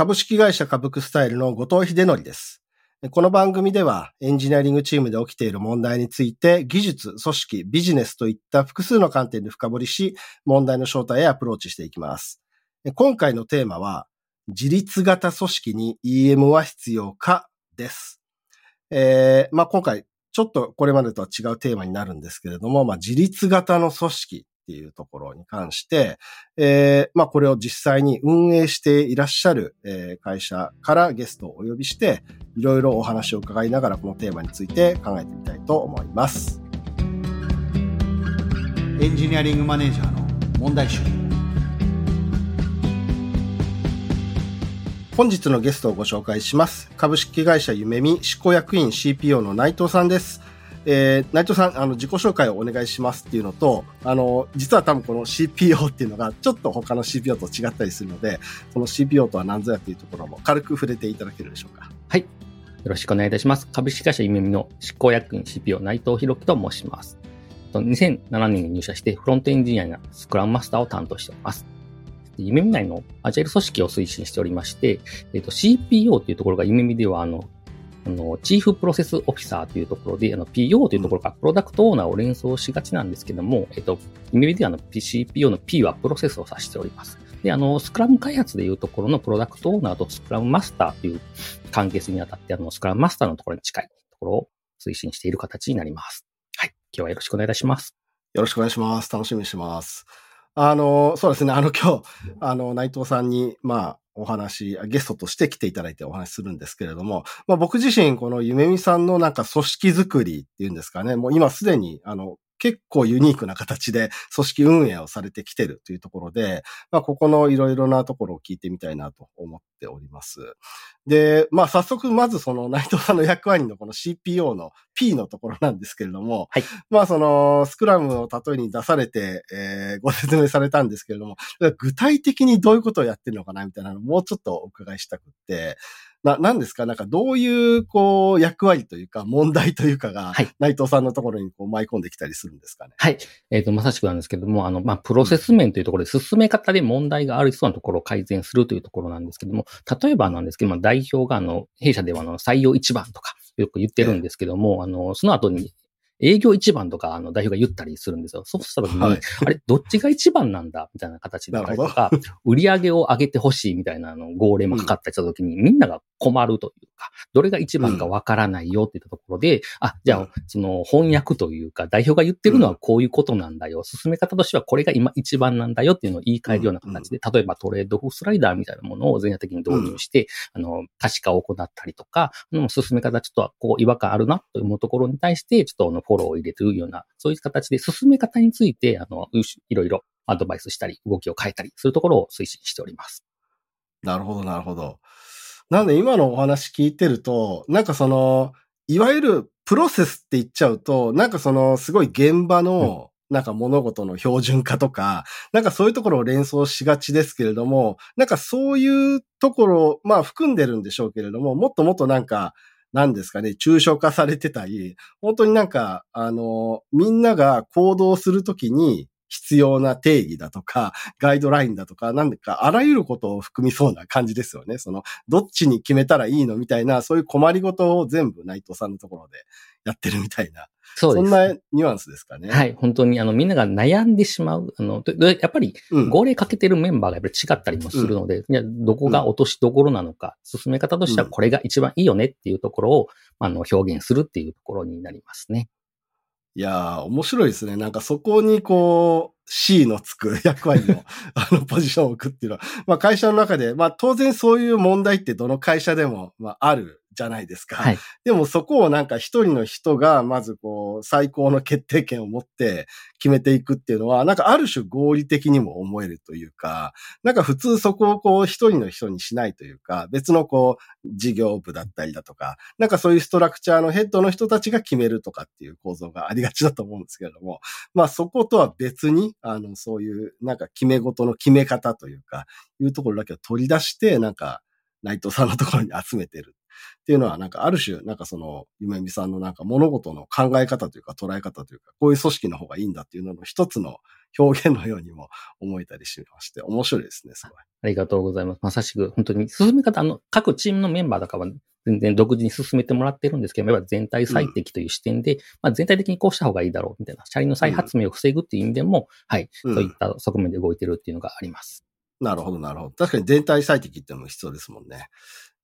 株式会社株クスタイルの後藤秀則です。この番組ではエンジニアリングチームで起きている問題について技術、組織、ビジネスといった複数の観点で深掘りし、問題の正体へアプローチしていきます。今回のテーマは、自立型組織に EM は必要かです。えー、まあ、今回ちょっとこれまでとは違うテーマになるんですけれども、まあ、自立型の組織っていうところに関して、えー、まあこれを実際に運営していらっしゃる、えー、会社からゲストをお呼びして、いろいろお話を伺いながらこのテーマについて考えてみたいと思います。エンジニアリングマネージャーの問題集。本日のゲストをご紹介します。株式会社ゆめみ執行役員 CPO の内藤さんです。えー、内藤さん、あの、自己紹介をお願いしますっていうのと、あの、実は多分この CPO っていうのが、ちょっと他の CPO と違ったりするので、この CPO とは何ぞやっていうところも軽く触れていただけるでしょうか？はい。よろしくお願いいたします。株式会社ゆめみの執行役員 CPO 内藤博樹と申します。2007年に入社して、フロントエンジニアやスクラムマスターを担当しております。夢見内のアジャイル組織を推進しておりまして、えっ、と、CPO というところが夢見では、あの、あの、チーフプロセスオフィサーというところで、あの、PO というところからプロダクトオーナーを連想しがちなんですけども、えっと、イメージであの、PCPO の P はプロセスを指しております。で、あの、スクラム開発でいうところのプロダクトオーナーとスクラムマスターという関係性にあたって、あの、スクラムマスターのところに近いところを推進している形になります。はい。今日はよろしくお願いいたします。よろしくお願いします。楽しみにしてます。あの、そうですね。あの、今日、あの、内藤さんに、まあ、お話、ゲストとして来ていただいてお話するんですけれども、まあ僕自身、このゆめみさんのなんか組織づくりっていうんですかね、もう今すでに、あの、結構ユニークな形で組織運営をされてきてるというところで、まあ、ここのいろいろなところを聞いてみたいなと思っております。で、まあ、早速、まずその内藤さんの役割のこの CPO の P のところなんですけれども、はい。まあ、その、スクラムを例えに出されて、えー、ご説明されたんですけれども、具体的にどういうことをやってるのかなみたいなのをもうちょっとお伺いしたくって、な、なんですか？なんかどういう、こう、役割というか、問題というかが、はい、内藤さんのところにこう舞い込んできたりするんですかね？はい。えっ、ー、と、まさしくなんですけども、あの、まあ、プロセス面というところで、進め方で問題があるそうなところを改善するというところなんですけども、例えばなんですけども、代表が、あの、弊社では、あの、採用一番とか、よく言ってるんですけども、あの、その後に営業一番とか、あの、代表が言ったりするんですよ。そうした時に、はい、あれ、どっちが一番なんだみたいな形であったりとか、売り上げを上げてほしいみたいなの号令もかかったりした時に、うん、みんなが困るというか、どれが一番かわからないよって言ったところで、うん、あ、じゃあ、その翻訳というか、代表が言ってるのはこういうことなんだよ。進め方としてはこれが今一番なんだよっていうのを言い換えるような形で、例えばトレードフスライダーみたいなものを全体的に導入して、あの、可視化を行ったりとか、進め方ちょっとこう違和感あるなというところに対して、ちょっとあのフォローを入れてるような、そういう形で進め方について、あの、いろいろアドバイスしたり、動きを変えたりするところを推進しております。なるほど、なるほど。なんで今のお話聞いてると、なんかその、いわゆるプロセスって言っちゃうと、なんかその、すごい現場の、なんか物事の標準化とか、なんかそういうところを連想しがちですけれども、なんかそういうところ、まあ含んでるんでしょうけれども、もっともっとなんか、何ですかね、抽象化されてたり、本当になんか、あの、みんなが行動するときに、必要な定義だとか、ガイドラインだとか、なんでか、あらゆることを含みそうな感じですよね。その、どっちに決めたらいいのみたいな、そういう困りごとを全部内藤さんのところでやってるみたいな。そうです。そんなニュアンスですかね。はい。本当に、あの、みんなが悩んでしまう。あの、やっぱり、号令かけてるメンバーがやっぱり違ったりもするので、うん、いやどこが落としどころなのか、うん、進め方としてはこれが一番いいよねっていうところを、あの、表現するっていうところになりますね。いやー、面白いですね。なんかそこにこう、C のつく役割の、あの、ポジションを置くっていうのは、まあ会社の中で、まあ当然そういう問題ってどの会社でも、まああるじゃないですか。はい、でもそこをなんか一人の人がまずこう最高の決定権を持って決めていくっていうのは、なんかある種合理的にも思えるというか、なんか普通そこをこう一人の人にしないというか、別のこう事業部だったりだとか、なんかそういうストラクチャーのヘッドの人たちが決めるとかっていう構造がありがちだと思うんですけれども、まあそことは別に、あのそういうなんか決め事の決め方というか、いうところだけを取り出して、なんか内藤さんのところに集めてるっていうのは、なんかある種、なんかその、夢見さんのなんか物事の考え方というか捉え方というか、こういう組織の方がいいんだっていうのの一つの表現のようにも思えたりしまして、面白いですね、すごい。ありがとうございます。まさしく、本当に進め方、あの、各チームのメンバーとかは全然独自に進めてもらってるんですけど、やっぱ全体最適という視点で、うん、まあ全体的にこうした方がいいだろうみたいな、車輪の再発明を防ぐっていう意味でも、うん、はい、そういった側面で動いてるっていうのがあります。なるほど、なるほど。確かに全体最適っていうのも必要ですもんね。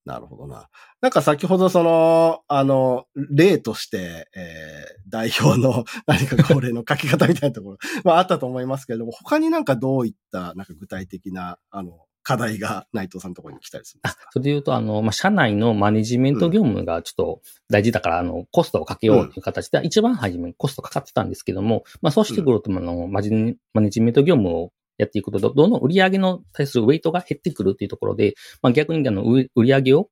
なるほどな。なんか先ほどその、あの、例として、えー、代表の 何かこれの書き方みたいなところ、まああったと思いますけれども、他になんかどういった、なんか具体的な、あの、課題が内藤さんのところに来たりするんですか？それで言うと、あの、まあ、社内のマネジメント業務がちょっと大事だから、うん、あの、コストをかけようという形で、一番初めにコストかかってたんですけども、まあ、そうしてくると、あの、マネジメント業務をやっていくと、どんどん売り上げの対するウェイトが減ってくるっていうところで、まあ、逆にあの売り上げを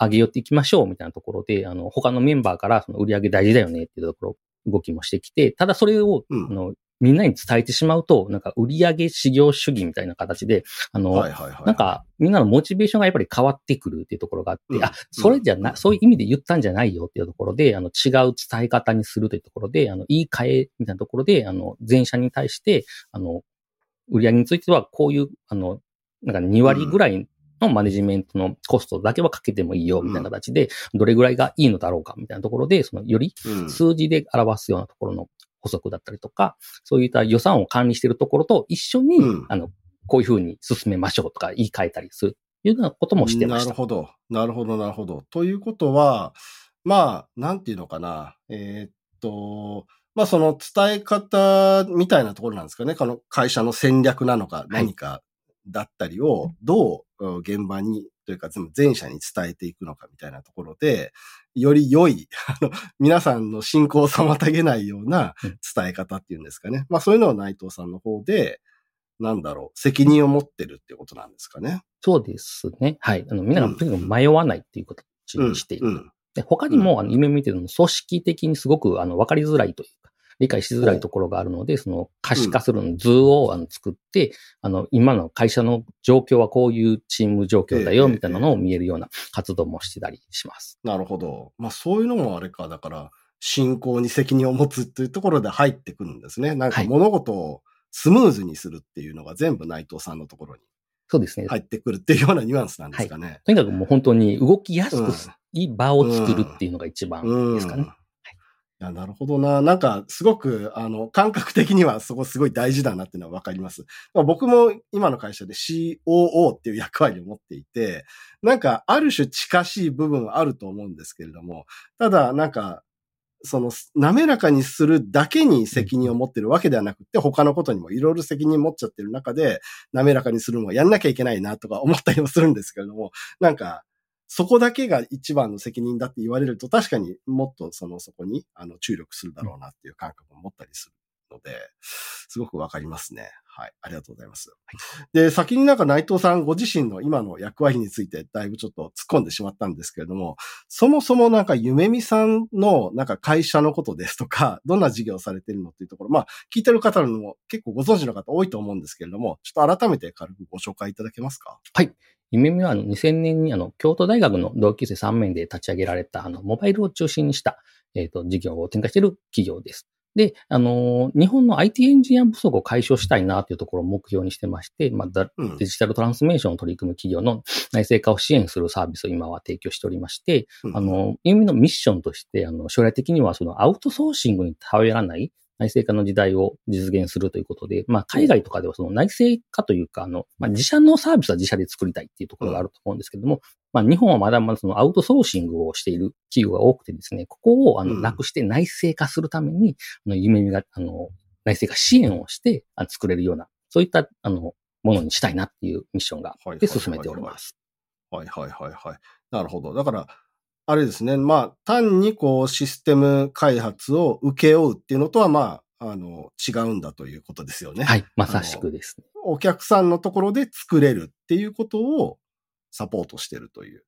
上げよっていきましょうみたいなところで、あの他のメンバーからその売り上げ大事だよねっていうところ、動きもしてきて、ただそれを、うん、あのみんなに伝えてしまうと、なんか売上至上主義みたいな形で、あの、なんかみんなのモチベーションがやっぱり変わってくるっていうところがあって、うん、あ、それじゃな、うん、そういう意味で言ったんじゃないよっていうところで、あの、違う伝え方にするというところで、あの、言い換えみたいなところで、あの、前者に対して、あの、売上についてはこういう、あの、なんか2割ぐらいのマネジメントのコストだけはかけてもいいよ、みたいな形で、どれぐらいがいいのだろうか、みたいなところで、そのより数字で表すようなところの補足だったりとか、そういった予算を管理しているところと一緒に、あの、こういうふうに進めましょうとか言い換えたりするというようなこともしてました。なるほど。なるほど、なるほど。ということは、まあ、なんていうのかな。えー、っと、まあその伝え方みたいなところなんですかね。この会社の戦略なのか何かだったりをどう現場にというか全社に伝えていくのかみたいなところで、より良い、あの、皆さんの進行を妨げないような伝え方っていうんですかね。まあそういうのを内藤さんの方で、なんだろう、責任を持ってるっていうことなんですかね。そうですね。はい。あの、みんながとにかく迷わないっていう形にしている。うんうんで他にも、あの、夢見てるの組織的にすごく、あの、わかりづらいという理解しづらいところがあるので、その可視化するの図をあの作って、あの、今の会社の状況はこういうチーム状況だよ、みたいなのを見えるような活動もしてたりします。なるほど。まあそういうのもあれか、だから、進行に責任を持つっていうところで入ってくるんですね。なんか物事をスムーズにするっていうのが全部内藤さんのところに。そうですね。入ってくるっていうようなニュアンスなんですかね。はい、とにかくもう本当に動きやすくいい場を作るっていうのが一番ですかね。うんうんいや、なるほどな。なんか、すごく、あの、感覚的にはそこすごい大事だなっていうのはわかります。僕も今の会社で COO っていう役割を持っていて、なんか、ある種近しい部分はあると思うんですけれども、ただ、なんか、その、滑らかにするだけに責任を持ってるわけではなくて、他のことにもいろいろ責任持っちゃってる中で、滑らかにするのをやんなきゃいけないなとか思ったりもするんですけれども、なんか、そこだけが一番の責任だって言われると、確かにもっとそのそこにあの注力するだろうなっていう感覚を持ったりするので、すごくわかりますね。はい。ありがとうございます。で、先になんか内藤さんご自身の今の役割についてだいぶちょっと突っ込んでしまったんですけれども、そもそもなんか夢見さんのなんか会社のことですとか、どんな事業をされているのっていうところ、まあ聞いてる方のも結構ご存知の方多いと思うんですけれども、ちょっと改めて軽くご紹介いただけますか？はい。夢見はあの2000年にあの京都大学の同級生3名で立ち上げられたあのモバイルを中心にした、えっ、ー、と事業を展開している企業です。で、あの日本の IT エンジニア不足を解消したいなというところを目標にしてまして、まあ、デジタルトランスメーションを取り組む企業の内製化を支援するサービスを今は提供しておりまして、うん、あの、夢のミッションとして、あの、将来的にはそのアウトソーシングに頼らない内製化の時代を実現するということで、まあ、海外とかではその内製化というか、あの、まあ、自社のサービスは自社で作りたいっていうところがあると思うんですけども、まあ、日本はまだまだそのアウトソーシングをしている企業が多くてですね、ここをあの、なくして内製化するために、あの、夢見が、あの、内製化支援をして作れるような、そういった、あの、ものにしたいなっていうミッションが、で進めております。はいはいはいはい。なるほど。だから、あれですね。まあ、単にこうシステム開発を請け負うっていうのとは、まあ、あの、違うんだということですよね。はい。まさしくですね。お客さんのところで作れるっていうことをサポートしてるという。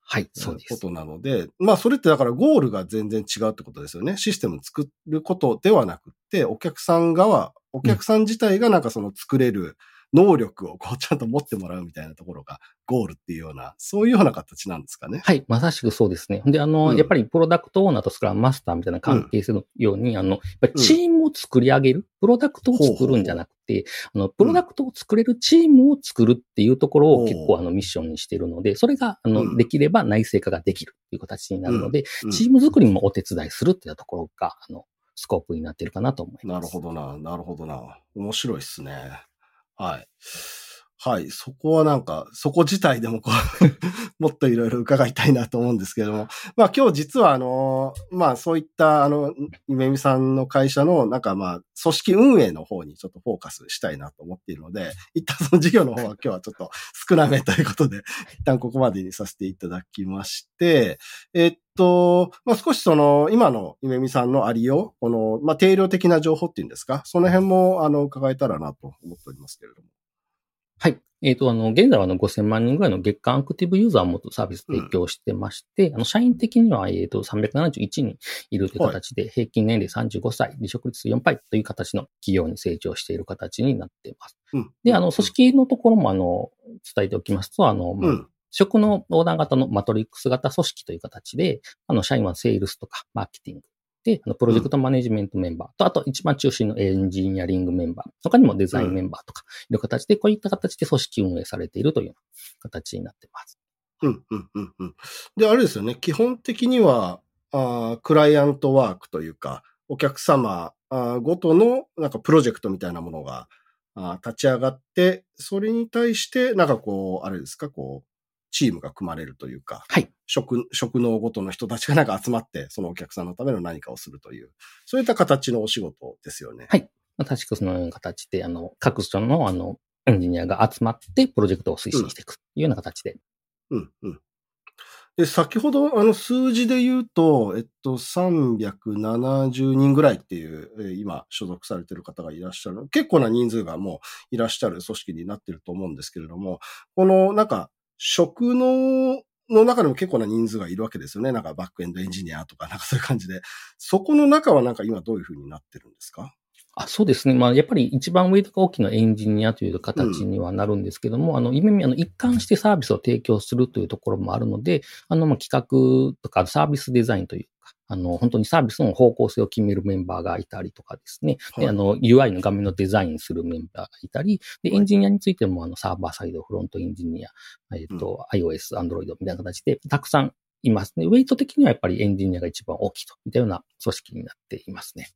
はい、そうです。ことなので、まあそれってだからゴールが全然違うってことですよね。システム作ることではなくて、お客さん側、お客さん自体がなんかその作れる能力をこうちゃんと持ってもらうみたいなところがゴールっていうような、そういうような形なんですかね。はい、まさしくそうですね。で、あの、うんやっぱりプロダクトオーナーとスクラムマスターみたいな関係性のように、あの、やっぱりチームを作り上げる、プロダクトを作るんじゃなくて、あの、プロダクトを作れるチームを作るっていうところをほう結構あのミッションにしているので、それが、あの、うんできれば内製化ができるっていう形になるので、うんチーム作りもお手伝いするっていうところが、あの、スコープになっているかなと思います。なるほどな、なるほどな。面白いっすね。はい。はい。そこはなんか、そこ自体でもこう、もっといろいろ伺いたいなと思うんですけれども。まあ今日実はあの、まあそういったあの、ゆめみさんの会社のなんかまあ、組織運営の方にちょっとフォーカスしたいなと思っているので、一旦その事業の方は今日はちょっと少なめということで、一旦ここまでにさせていただきまして、えっと、まあ、少しその、今のゆめみさんのありよう、この、まあ、定量的な情報っていうんですか、その辺も、あの、伺えたらなと思っておりますけれども。はい。えっ、と、あの、現在はあの5000万人ぐらいの月間アクティブユーザーを持つサービス提供してまして、あの、社員的には、えっ、と、371人いるという形で、平均年齢35歳、離職率4倍という形の企業に成長している形になっています。うん。で、あの、組織のところも、あの、伝えておきますと、あの、まあうん。職の横断型のマトリックス型組織という形で、あの、社員はセールスとかマーケティング。で、あの、プロジェクトマネジメントメンバーと、あと一番中心のエンジニアリングメンバー、他にもデザインメンバーとか、いう形で、こういった形で組織運営されているという形になっています。うん、うん、うん、うん。で、あれですよね。基本的には、あークライアントワークというか、お客様あーごとの、なんかプロジェクトみたいなものが、あー立ち上がって、それに対して、なんかこう、あれですか、こう、チームが組まれるというか、はい。職、職能ごとの人たちがなんか集まって、そのお客さんのための何かをするという、そういった形のお仕事ですよね。はいまあ確かそのような形で、あの、各所の、あの、エンジニアが集まって、プロジェクトを推進していくというような形で。うん、うん。で、先ほど、あの、数字で言うと、えっと、370人ぐらいっていう、えー今、所属されてる方がいらっしゃる。結構な人数がもういらっしゃる組織になってると思うんですけれども、この、なんか、職能の中でも結構な人数がいるわけですよね。なんか、バックエンドエンジニアとか、なんかそういう感じで。そこの中はなんか今どういう風になってるんですか？あそうですね。まあ、やっぱり一番ウェイトが大きなエンジニアという形にはなるんですけども、あの、夢見、あの、一貫してサービスを提供するというところもあるので、あの、まあ、企画とかサービスデザインというか、あの、本当にサービスの方向性を決めるメンバーがいたりとかですね。はいで、あの、UI の画面のデザインするメンバーがいたり、で、エンジニアについても、あの、サーバーサイド、フロントエンジニア、えっ、と、iOS、Android みたいな形で、たくさんいますね。ウェイト的にはやっぱりエンジニアが一番大きいといったような組織になっていますね。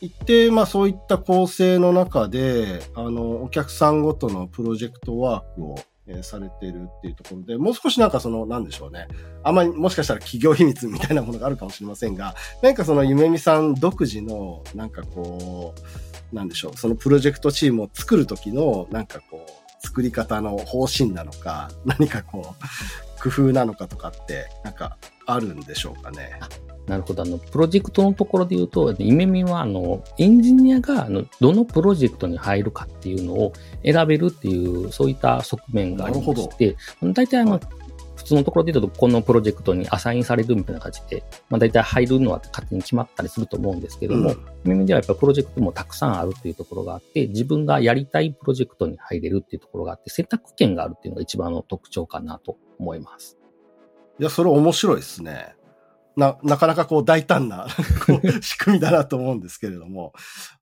一定、まあそういった構成の中で、あの、お客さんごとのプロジェクトワークを、えされてるっていうところで、もう少しなんかその、なんでしょうね。あまりもしかしたら企業秘密みたいなものがあるかもしれませんが、何かそのゆめみさん独自の、なんかこう、なんでしょう、そのプロジェクトチームを作るときの、なんかこう、作り方の方針なのか、何かこう、工夫なのかとかって、なんかあるんでしょうかね。なるほど。あの、プロジェクトのところで言うと、イメミは、あの、エンジニアが、あの、どのプロジェクトに入るかっていうのを選べるっていう、そういった側面がありまして、大体あの、はい普通のところで言うと、このプロジェクトにアサインされるみたいな感じで、まあ大体入るのは勝手に決まったりすると思うんですけども、うんイメミではやっぱりプロジェクトもたくさんあるっていうところがあって、自分がやりたいプロジェクトに入れるっていうところがあって、選択権があるっていうのが一番の特徴かなと思います。いや、それ面白いですね。な、なかなかこう大胆な 仕組みだなと思うんですけれども。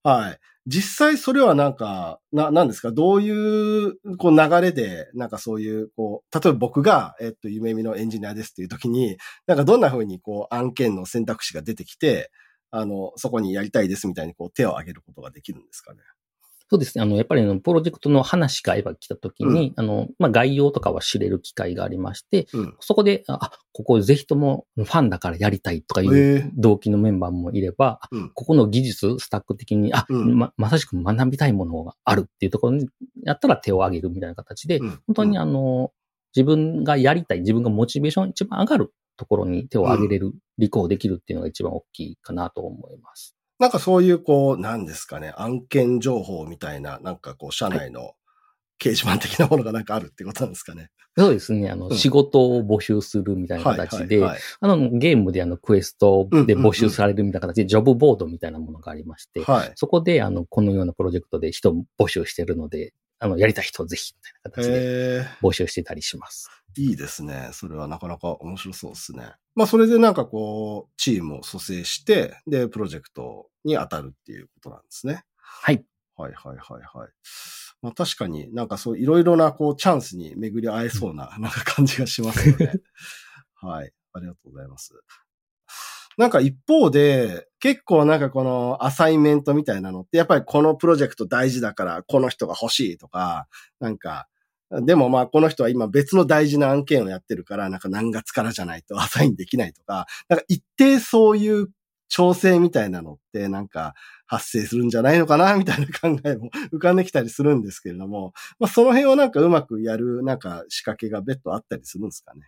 はい。実際それはなんか、な、なんですか？どういう、こう流れで、なんかそういう、こう、例えば僕が、えっと、夢見のエンジニアですっていう時に、なんかどんな風にこう案件の選択肢が出てきて、あの、そこにやりたいですみたいにこう手を挙げることができるんですかね？そうですね。あの、やっぱりあの、プロジェクトの話が今来た時に、あの、まあ、概要とかは知れる機会がありまして、うん。そこで、あ、ここぜひともファンだからやりたいとかいへうえ動機のメンバーもいれば、あうん。ここの技術、スタック的に、あ、うんま、まさしく学びたいものがあるっていうところに、やったら手を挙げるみたいな形で、うん本当にあの、自分がやりたい、自分がモチベーション一番上がるところに手を挙げれる、履行できるっていうのが一番大きいかなと思います。なんかそういう、こう、なんですかね、案件情報みたいな、なんかこう、社内の掲示板的なものがなんかあるってことなんですかね。そうですね。あの、うん仕事を募集するみたいな形で、はいはいはいあの、ゲームであの、クエストで募集されるみたいな形で、ジョブボードみたいなものがありまして、はい。そこで、あの、このようなプロジェクトで人を募集してるので、あの、やりたい人ぜひ、みたいな形でえ募集してたりします。ー、いいですね。それはなかなか面白そうですね。まあ、それでなんかこう、チームを蘇生して、で、プロジェクトに当たるっていうことなんですね。はい。はいはいはいはい。まあ確かになんかそういろいろなこうチャンスに巡り合えそうな なんか感じがしますよね。はい。ありがとうございます。なんか一方で、結構なんかこのアサイメントみたいなのって、やっぱりこのプロジェクト大事だからこの人が欲しいとか、なんか、でもまあこの人は今別の大事な案件をやってるから、なんか何月からじゃないと アサインできないとか、なんか一定そういう調整みたいなのってなんか発生するんじゃないのかなみたいな考えも 浮かんできたりするんですけれども、まあその辺をなんかうまくやるなんか仕掛けが別途あったりするんですかね。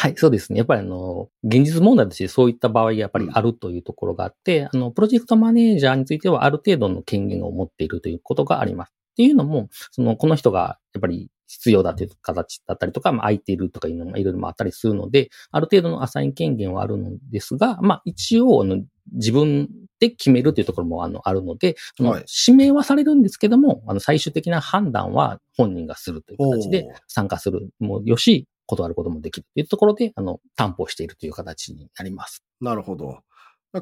はい、そうですね。やっぱりあの、現実問題としてそういった場合がやっぱりあるというところがあって、あの、プロジェクトマネージャーについてはある程度の権限を持っているということがあります。っていうのも、その、この人がやっぱり必要だという形だったりとか、まあ、空いているとかいうのもいろいろあったりするので、ある程度のアサイン権限はあるのですが、まあ、一応、あの、自分で決めるというところもあのあるので、あのはい指名はされるんですけども、あの、最終的な判断は本人がするという形で参加するもよし、断ることもできるというところで、あの、担保しているという形になります。なるほど。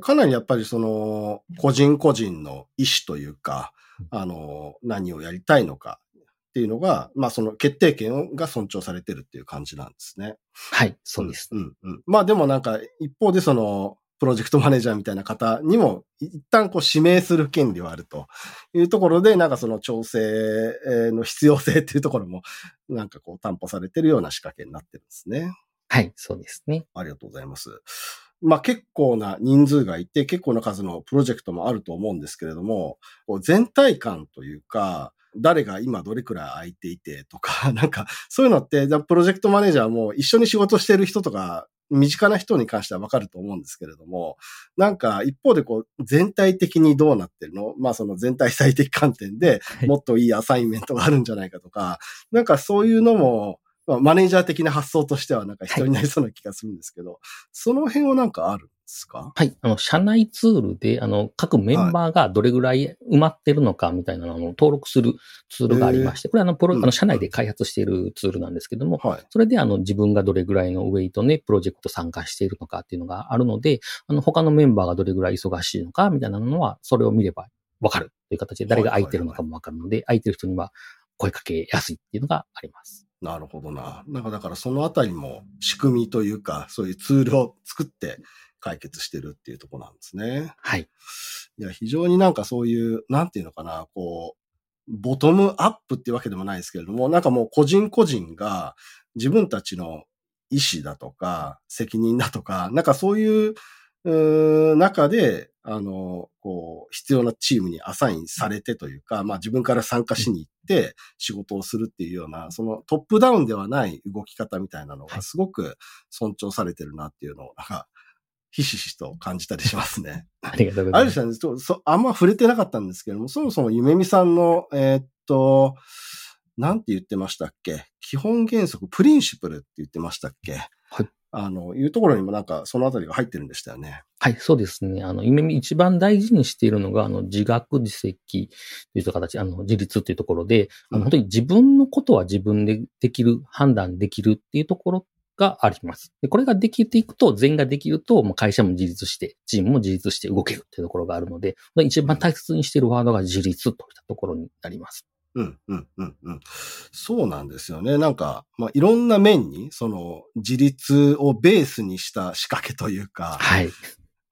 かなりやっぱりその、個人個人の意思というか、あの、何をやりたいのかっていうのが、まあその決定権が尊重されてるっていう感じなんですね。はい、そうです。うん、うん。まあでもなんか、一方でその、プロジェクトマネージャーみたいな方にも、一旦こう指名する権利はあるというところで、なんかその調整の必要性っていうところも、なんかこう担保されてるような仕掛けになってるんですね。はい、そうですね。ありがとうございます。まあ結構な人数がいて、結構な数のプロジェクトもあると思うんですけれども、全体感というか、誰が今どれくらい空いていてとか、なんかそういうのって、プロジェクトマネージャーも一緒に仕事してる人とか、身近な人に関してはわかると思うんですけれども、なんか一方でこう全体的にどうなってるの？まあその全体最適観点でい。もっといいアサインメントがあるんじゃないかとか、なんかそういうのも、まあ、マネージャー的な発想としてはなんか人になりそうな気がするんですけど、その辺はなんかある？んですか？はい。あの、社内ツールで、あの、各メンバーがどれぐらい埋まってるのかみたいなのを登録するツールがありまして、これはあの、プロ、うんあの、社内で開発しているツールなんですけども、はい。それであの、自分がどれぐらいのウェイトでプロジェクト参加しているのかっていうのがあるので、あの、他のメンバーがどれぐらい忙しいのかみたいなのは、それを見ればわかるという形で、誰が空いてるのかもわかるので、空いてる人には声かけやすいっていうのがあります。なるほどな。なんかだからそのあたりも仕組みというか、そういうツールを作って解決してるっていうところなんですね。はい。いや、非常になんかそういう、なんていうのかな、こう、ボトムアップっていうわけでもないですけれども、なんかもう個人個人が自分たちの意思だとか、責任だとか、なんかそういう、うー中で、あの、こう、必要なチームにアサインされてというか、まあ自分から参加しに行って仕事をするっていうような、そのトップダウンではない動き方みたいなのがすごく尊重されてるなっていうのを、なんか、ひしひしと感じたりしますね。ありがとうございます。あるさん、そあんま触れてなかったんですけども、そもそもゆめみさんの、えーっと、なんて言ってましたっけ？基本原則、プリンシプルって言ってましたっけ？はい。あの、いうところにもなんか、そのあたりが入ってるんでしたよね。はい、そうですね。あの、夢見一番大事にしているのが、あの、自学自責という形、あの、自立というところで、あうんの本当に自分のことは自分でできる、判断できるっていうところがあります。でこれができていくと、全員ができると、もう会社も自立して、チームも自立して動けるっていうところがあるので、一番大切にしているワードが自立といったところになります。うん、うん、うん、うん。そうなんですよね。なんか、まあ、いろんな面に、その、自立をベースにした仕掛けというか、はい。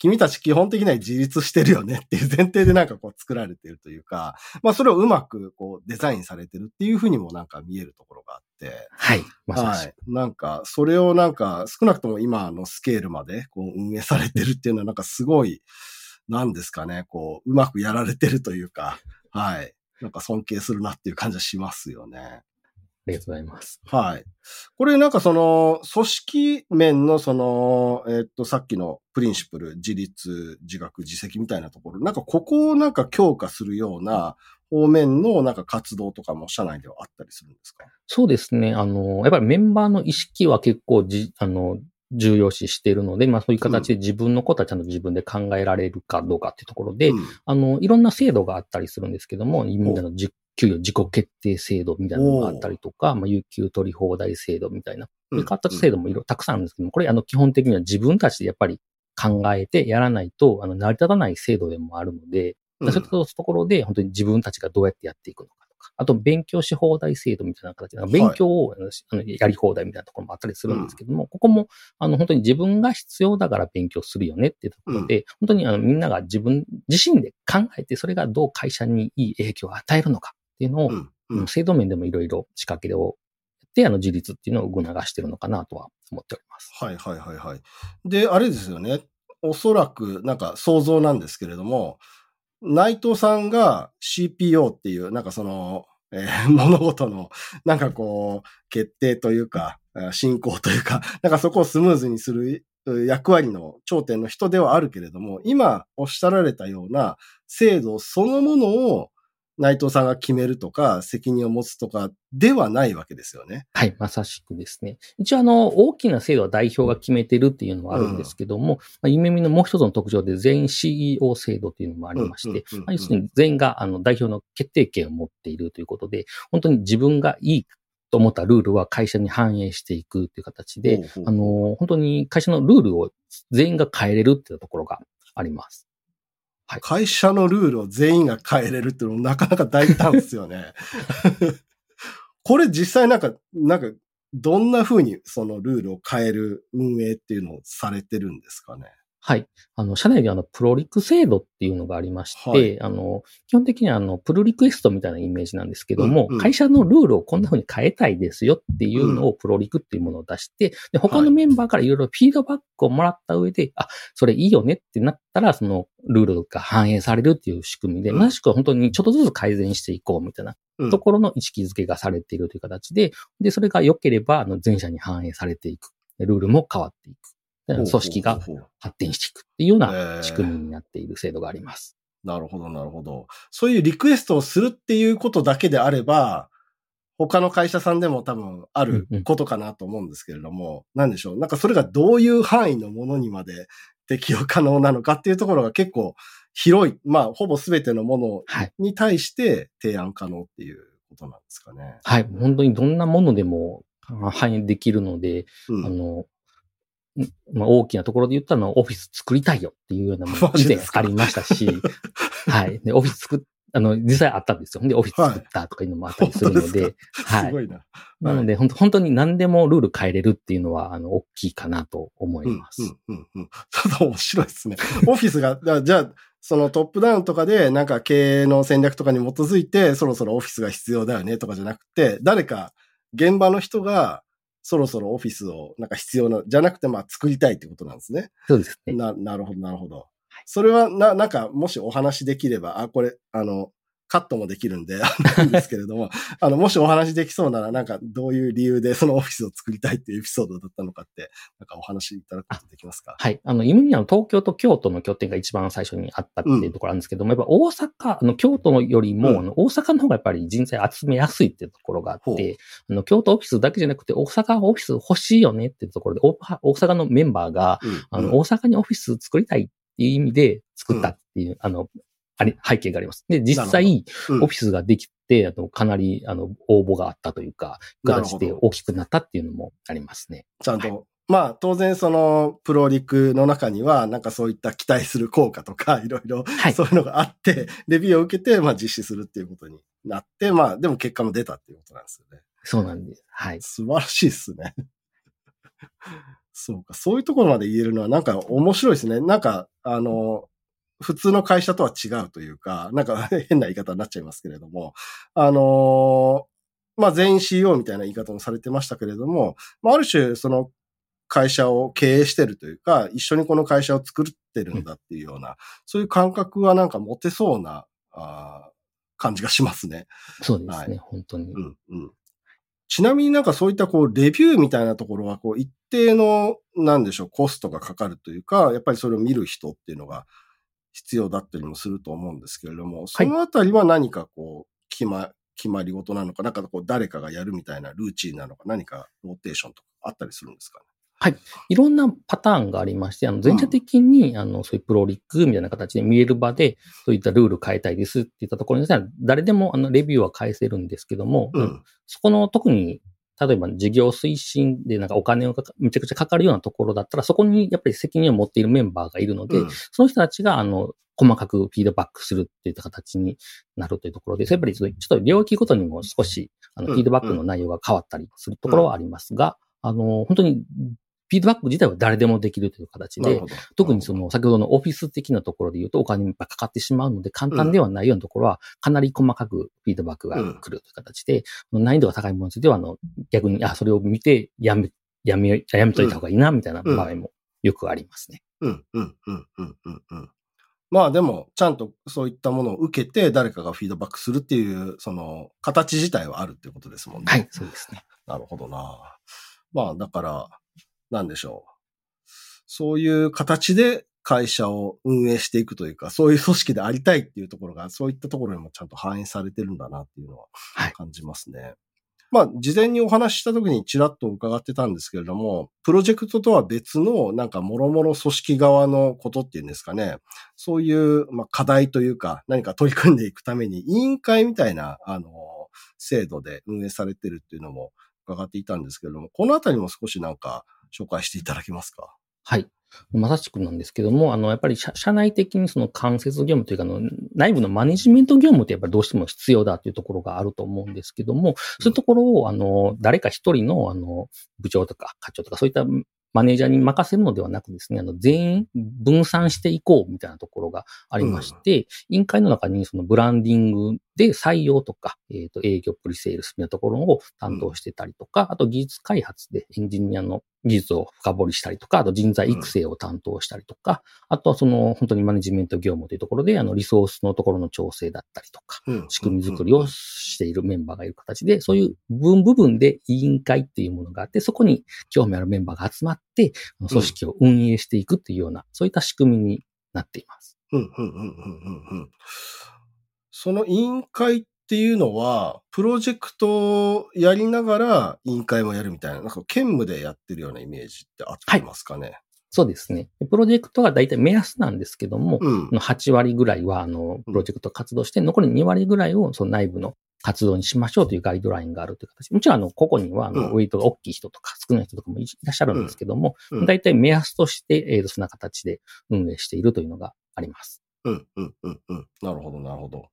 君たち基本的には自立してるよねっていう前提でなんかこう作られてるというか、まあそれをうまくこうデザインされてるっていうふうにもなんか見えるところがあって、はい。まさしはい。なんか、それをなんか少なくとも今のスケールまでこう運営されてるっていうのはなんかすごい、なんですかね、こう、うまくやられてるというか、はい。なんか尊敬するなっていう感じはしますよね。ありがとうございます。はい。これなんかその、組織面のその、えっと、さっきのプリンシプル、自立、自学、自責みたいなところ、なんかここをなんか強化するような方面のなんか活動とかも社内ではあったりするんですか？そうですね。あの、やっぱりメンバーの意識は結構じ、あの、重要視しているので、まあそういう形で自分のことはちゃんと自分で考えられるかどうかっていうところで、うんあの、いろんな制度があったりするんですけども、みんなのじ給与自己決定制度みたいなのがあったりとか、まあ有給取り放題制度みたいな、そういう形制度もいろいろたくさんあるんですけども、これあの基本的には自分たちでやっぱり考えてやらないと、あの、成り立たない制度でもあるので、うん。そういったところで本当に自分たちがどうやってやっていくのかとか、あと勉強し放題制度みたいな形で、勉強をあのやり放題みたいなところもあったりするんですけども、ここもあの本当に自分が必要だから勉強するよねっていうところで、本当にあのみんなが自分自身で考えて、それがどう会社にいい影響を与えるのかっていうのを、うん制度面でもいろいろ仕掛けをやって、あの自立っていうのを促してるのかなとは思っております。はいはいはいはい。で、あれですよね。おそらく、なんか想像なんですけれども、内藤さんが CPO っていう、なんかその、えー 物事の、なんかこう、決定というか、えー進行というか、なんかそこをスムーズにするう役割の頂点の人ではあるけれども、今おっしゃられたような制度そのものを内藤さんが決めるとか、責任を持つとかではないわけですよね。はい、まさしくですね。一応、あの、大きな制度は代表が決めてるっていうのはあるんですけども、まあ、夢見のもう一つの特徴で全員 CEO 制度っていうのもありまして、要するに全員があの代表の決定権を持っているということで、本当に自分がいいと思ったルールは会社に反映していくという形で、あの、本当に会社のルールを全員が変えれるっていうところがあります。会社のルールを全員が変えれるっていうのもなかなか大胆ですよね。これ実際なんか、なんか、どんな風にそのルールを変える運営っていうのをされてるんですかね？はい。あの、社内であの、プロリク制度っていうのがありまして、はいあの、基本的にはあの、プルリクエストみたいなイメージなんですけども、うんうん会社のルールをこんな風に変えたいですよっていうのをプロリクっていうものを出して、で、他のメンバーからいろいろフィードバックをもらった上で、あ、それいいよねってなったら、そのルールが反映されるっていう仕組みで、うんしく本当にちょっとずつ改善していこうみたいなうんところの意識づけがされているという形で、で、それが良ければ、あの、全社に反映されていく。でルールも変わっていく。で組織が発展していくっていうようへなー仕組みになっている制度があります。なるほど、なるほど。そういうリクエストをするっていうことだけであれば、他の会社さんでも多分あるうんうんことかなと思うんですけれども、なんでしょう？なんかそれがどういう範囲のものにまで適用可能なのかっていうところが結構広い、まあ、ほぼ全てのものはい。に対して提案可能っていうことなんですかね。はい。本当にどんなものでもあ反映できるので、うんあの、んまあ、大きなところで言ったのはオフィス作りたいよっていうようなもの でありましたし、はい。で、オフィス作っあの、実際あったんですよ。で、オフィス作ったとかいうのもあったりするので、はい。すごいな。なので、本当本当に何でもルール変えれるっていうのは、あの、大きいかなと思いうん、ます。うん、うん、うん。ちょっと面白いですね。オフィスが、じゃあ、そのトップダウンとかで、なんか経営の戦略とかに基づいて、そろそろオフィスが必要だよねとかじゃなくて、誰か、現場の人が、そろそろオフィスをなんか必要な、じゃなくて、まあ作りたいってことなんですね。そうですね。な、なるほど、なるほど。それは、な、なんか、もしお話できれば、あ、これ、あの、カットもできるんで、なんですけれども、あの、もしお話できそうなら、なんか、どういう理由でそのオフィスを作りたいっていうエピソードだったのかって、なんかお話いただくことできますか？はい。あの、今にあの東京と京都の拠点が一番最初にあったっていうところなんですけども、やっぱ大阪、あの、京都のよりも、うん。あの、大阪の方がやっぱり人材集めやすいっていうところがあって、あの、京都オフィスだけじゃなくて、大阪オフィス欲しいよねっていうところで、大大阪のメンバーが、うん。あの、大阪にオフィス作りたいっていう意味で作ったっていう、あの、あり、背景があります。で、実際、うんオフィスができて、あの、かなり、あの、応募があったというか、形で大きくなったっていうのもありますね。ちゃんと、まあ、当然その、プロリクの中には、なんかそういった期待する効果とか、いろいろ、はいそういうのがあって、レビューを受けて、まあ実施するっていうことになって、まあ、でも結果も出たっていうことなんですよね。そうなんです。はい。素晴らしいですね。そうか、そういうところまで言えるのはなんか面白いですね。なんか、あの、普通の会社とは違うというか、なんか変な言い方になっちゃいますけれども、あのまあ全員 CEO みたいな言い方もされてましたけれども、まあある種その会社を経営してるというか、一緒にこの会社を作ってるんだっていうような、そういう感覚はなんか持てそうな、あー感じがしますね。そうですね、はい本当に。うんうん。ちなみになんかそういったこう、レビューみたいなところは、こう、一定の、なんでしょう、コストがかかるというか、やっぱりそれを見る人っていうのが必要だったりもすると思うんですけれども、そのあたりは何かこう、決ま、決まり事なのか、なんかこう誰かがやるみたいなルーチンなのか、何かローテーションとかあったりするんですかね？はい。いろんなパターンがありまして、あの、全社的に、あの、そういうプロリックみたいな形で見える場で、そういったルール変えたいですって言ったところには、誰でも、あの、レビューは返せるんですけども、うん。そこの特に、例えば事業推進でなんかお金をかかめちゃくちゃかかるようなところだったら、そこにやっぱり責任を持っているメンバーがいるので、うん。その人たちが、あの、細かくフィードバックするっていった形になるというところで、やっぱりちょっとちょっと領域ごとにも少し、あの、うん。フィードバックの内容が変わったりするところはありますが、あの、本当に、フィードバック自体は誰でもできるという形で。特にその、先ほどのオフィス的なところで言うとお金にかかってしまうので、簡単ではないようなところは、かなり細かくフィードバックが来るという形で、難易度が高いものについては、あの、逆に、あ、それを見て、やめ、やめ、やめといた方がいいな、みたいな場合もよくありますね。うん、うん、うん、うん、うん、うん。まあでも、ちゃんとそういったものを受けて、誰かがフィードバックするっていう、その、形自体はあるっていうことですもんね。はい、そうですね。なるほどな。まあ、だから、なんでしょう。そういう形で会社を運営していくというか、そういう組織でありたいっていうところが、そういったところにもちゃんと反映されてるんだなっていうのははい感じますね。まあ、事前にお話しした時にちらっと伺ってたんですけれども、プロジェクトとは別の、なんか、もろもろ組織側のことっていうんですかね。そういう、まあ、課題というか、何か取り組んでいくために、委員会みたいな、あの、制度で運営されてるっていうのも伺っていたんですけれども、このあたりも少しなんか紹介していただけますか？はい。まさしくなんですけども、あの、やっぱり社社内的にその間接業務というか、あの、内部のマネジメント業務ってやっぱりどうしても必要だというところがあると思うんですけども、そういうところを、あの、誰か一人の、あの、部長とか課長とかそういったマネージャーに任せるのではなくですね、あの、全員分散していこうみたいなところがありまして、委員会の中にそのブランディングで採用とか、えっ、と、営業プリセールスみたいなところを担当してたりとか、あと技術開発でエンジニアの技術を深掘りしたりとか、あと人材育成を担当したりとか、あとはその本当にマネジメント業務というところで、あの、リソースのところの調整だったりとか、うん。仕組み作りをしているメンバーがいる形で、そういう部分部分で委員会っていうものがあって、そこに興味あるメンバーが集まって、組織を運営していくっていうような、そういった仕組みになっています。うん、うん、うん、うん、うん。うん。その委員会っていうのは、プロジェクトをやりながら委員会もやるみたいな、なんか兼務でやってるようなイメージってあってますかね？そうですね。プロジェクトが大体目安なんですけども、うん。8割ぐらいは、あの、プロジェクト活動して、残り2割ぐらいを、その内部の活動にしましょうというガイドラインがあるという形。もちろん、あの、個々には、あの、うんウェイトが大きい人とか少ない人とかもいらっしゃるんですけども、うんうん大体目安として、えそんな形で運営しているというのがあります。うん、うん、うん、うん。なるほど、なるほど。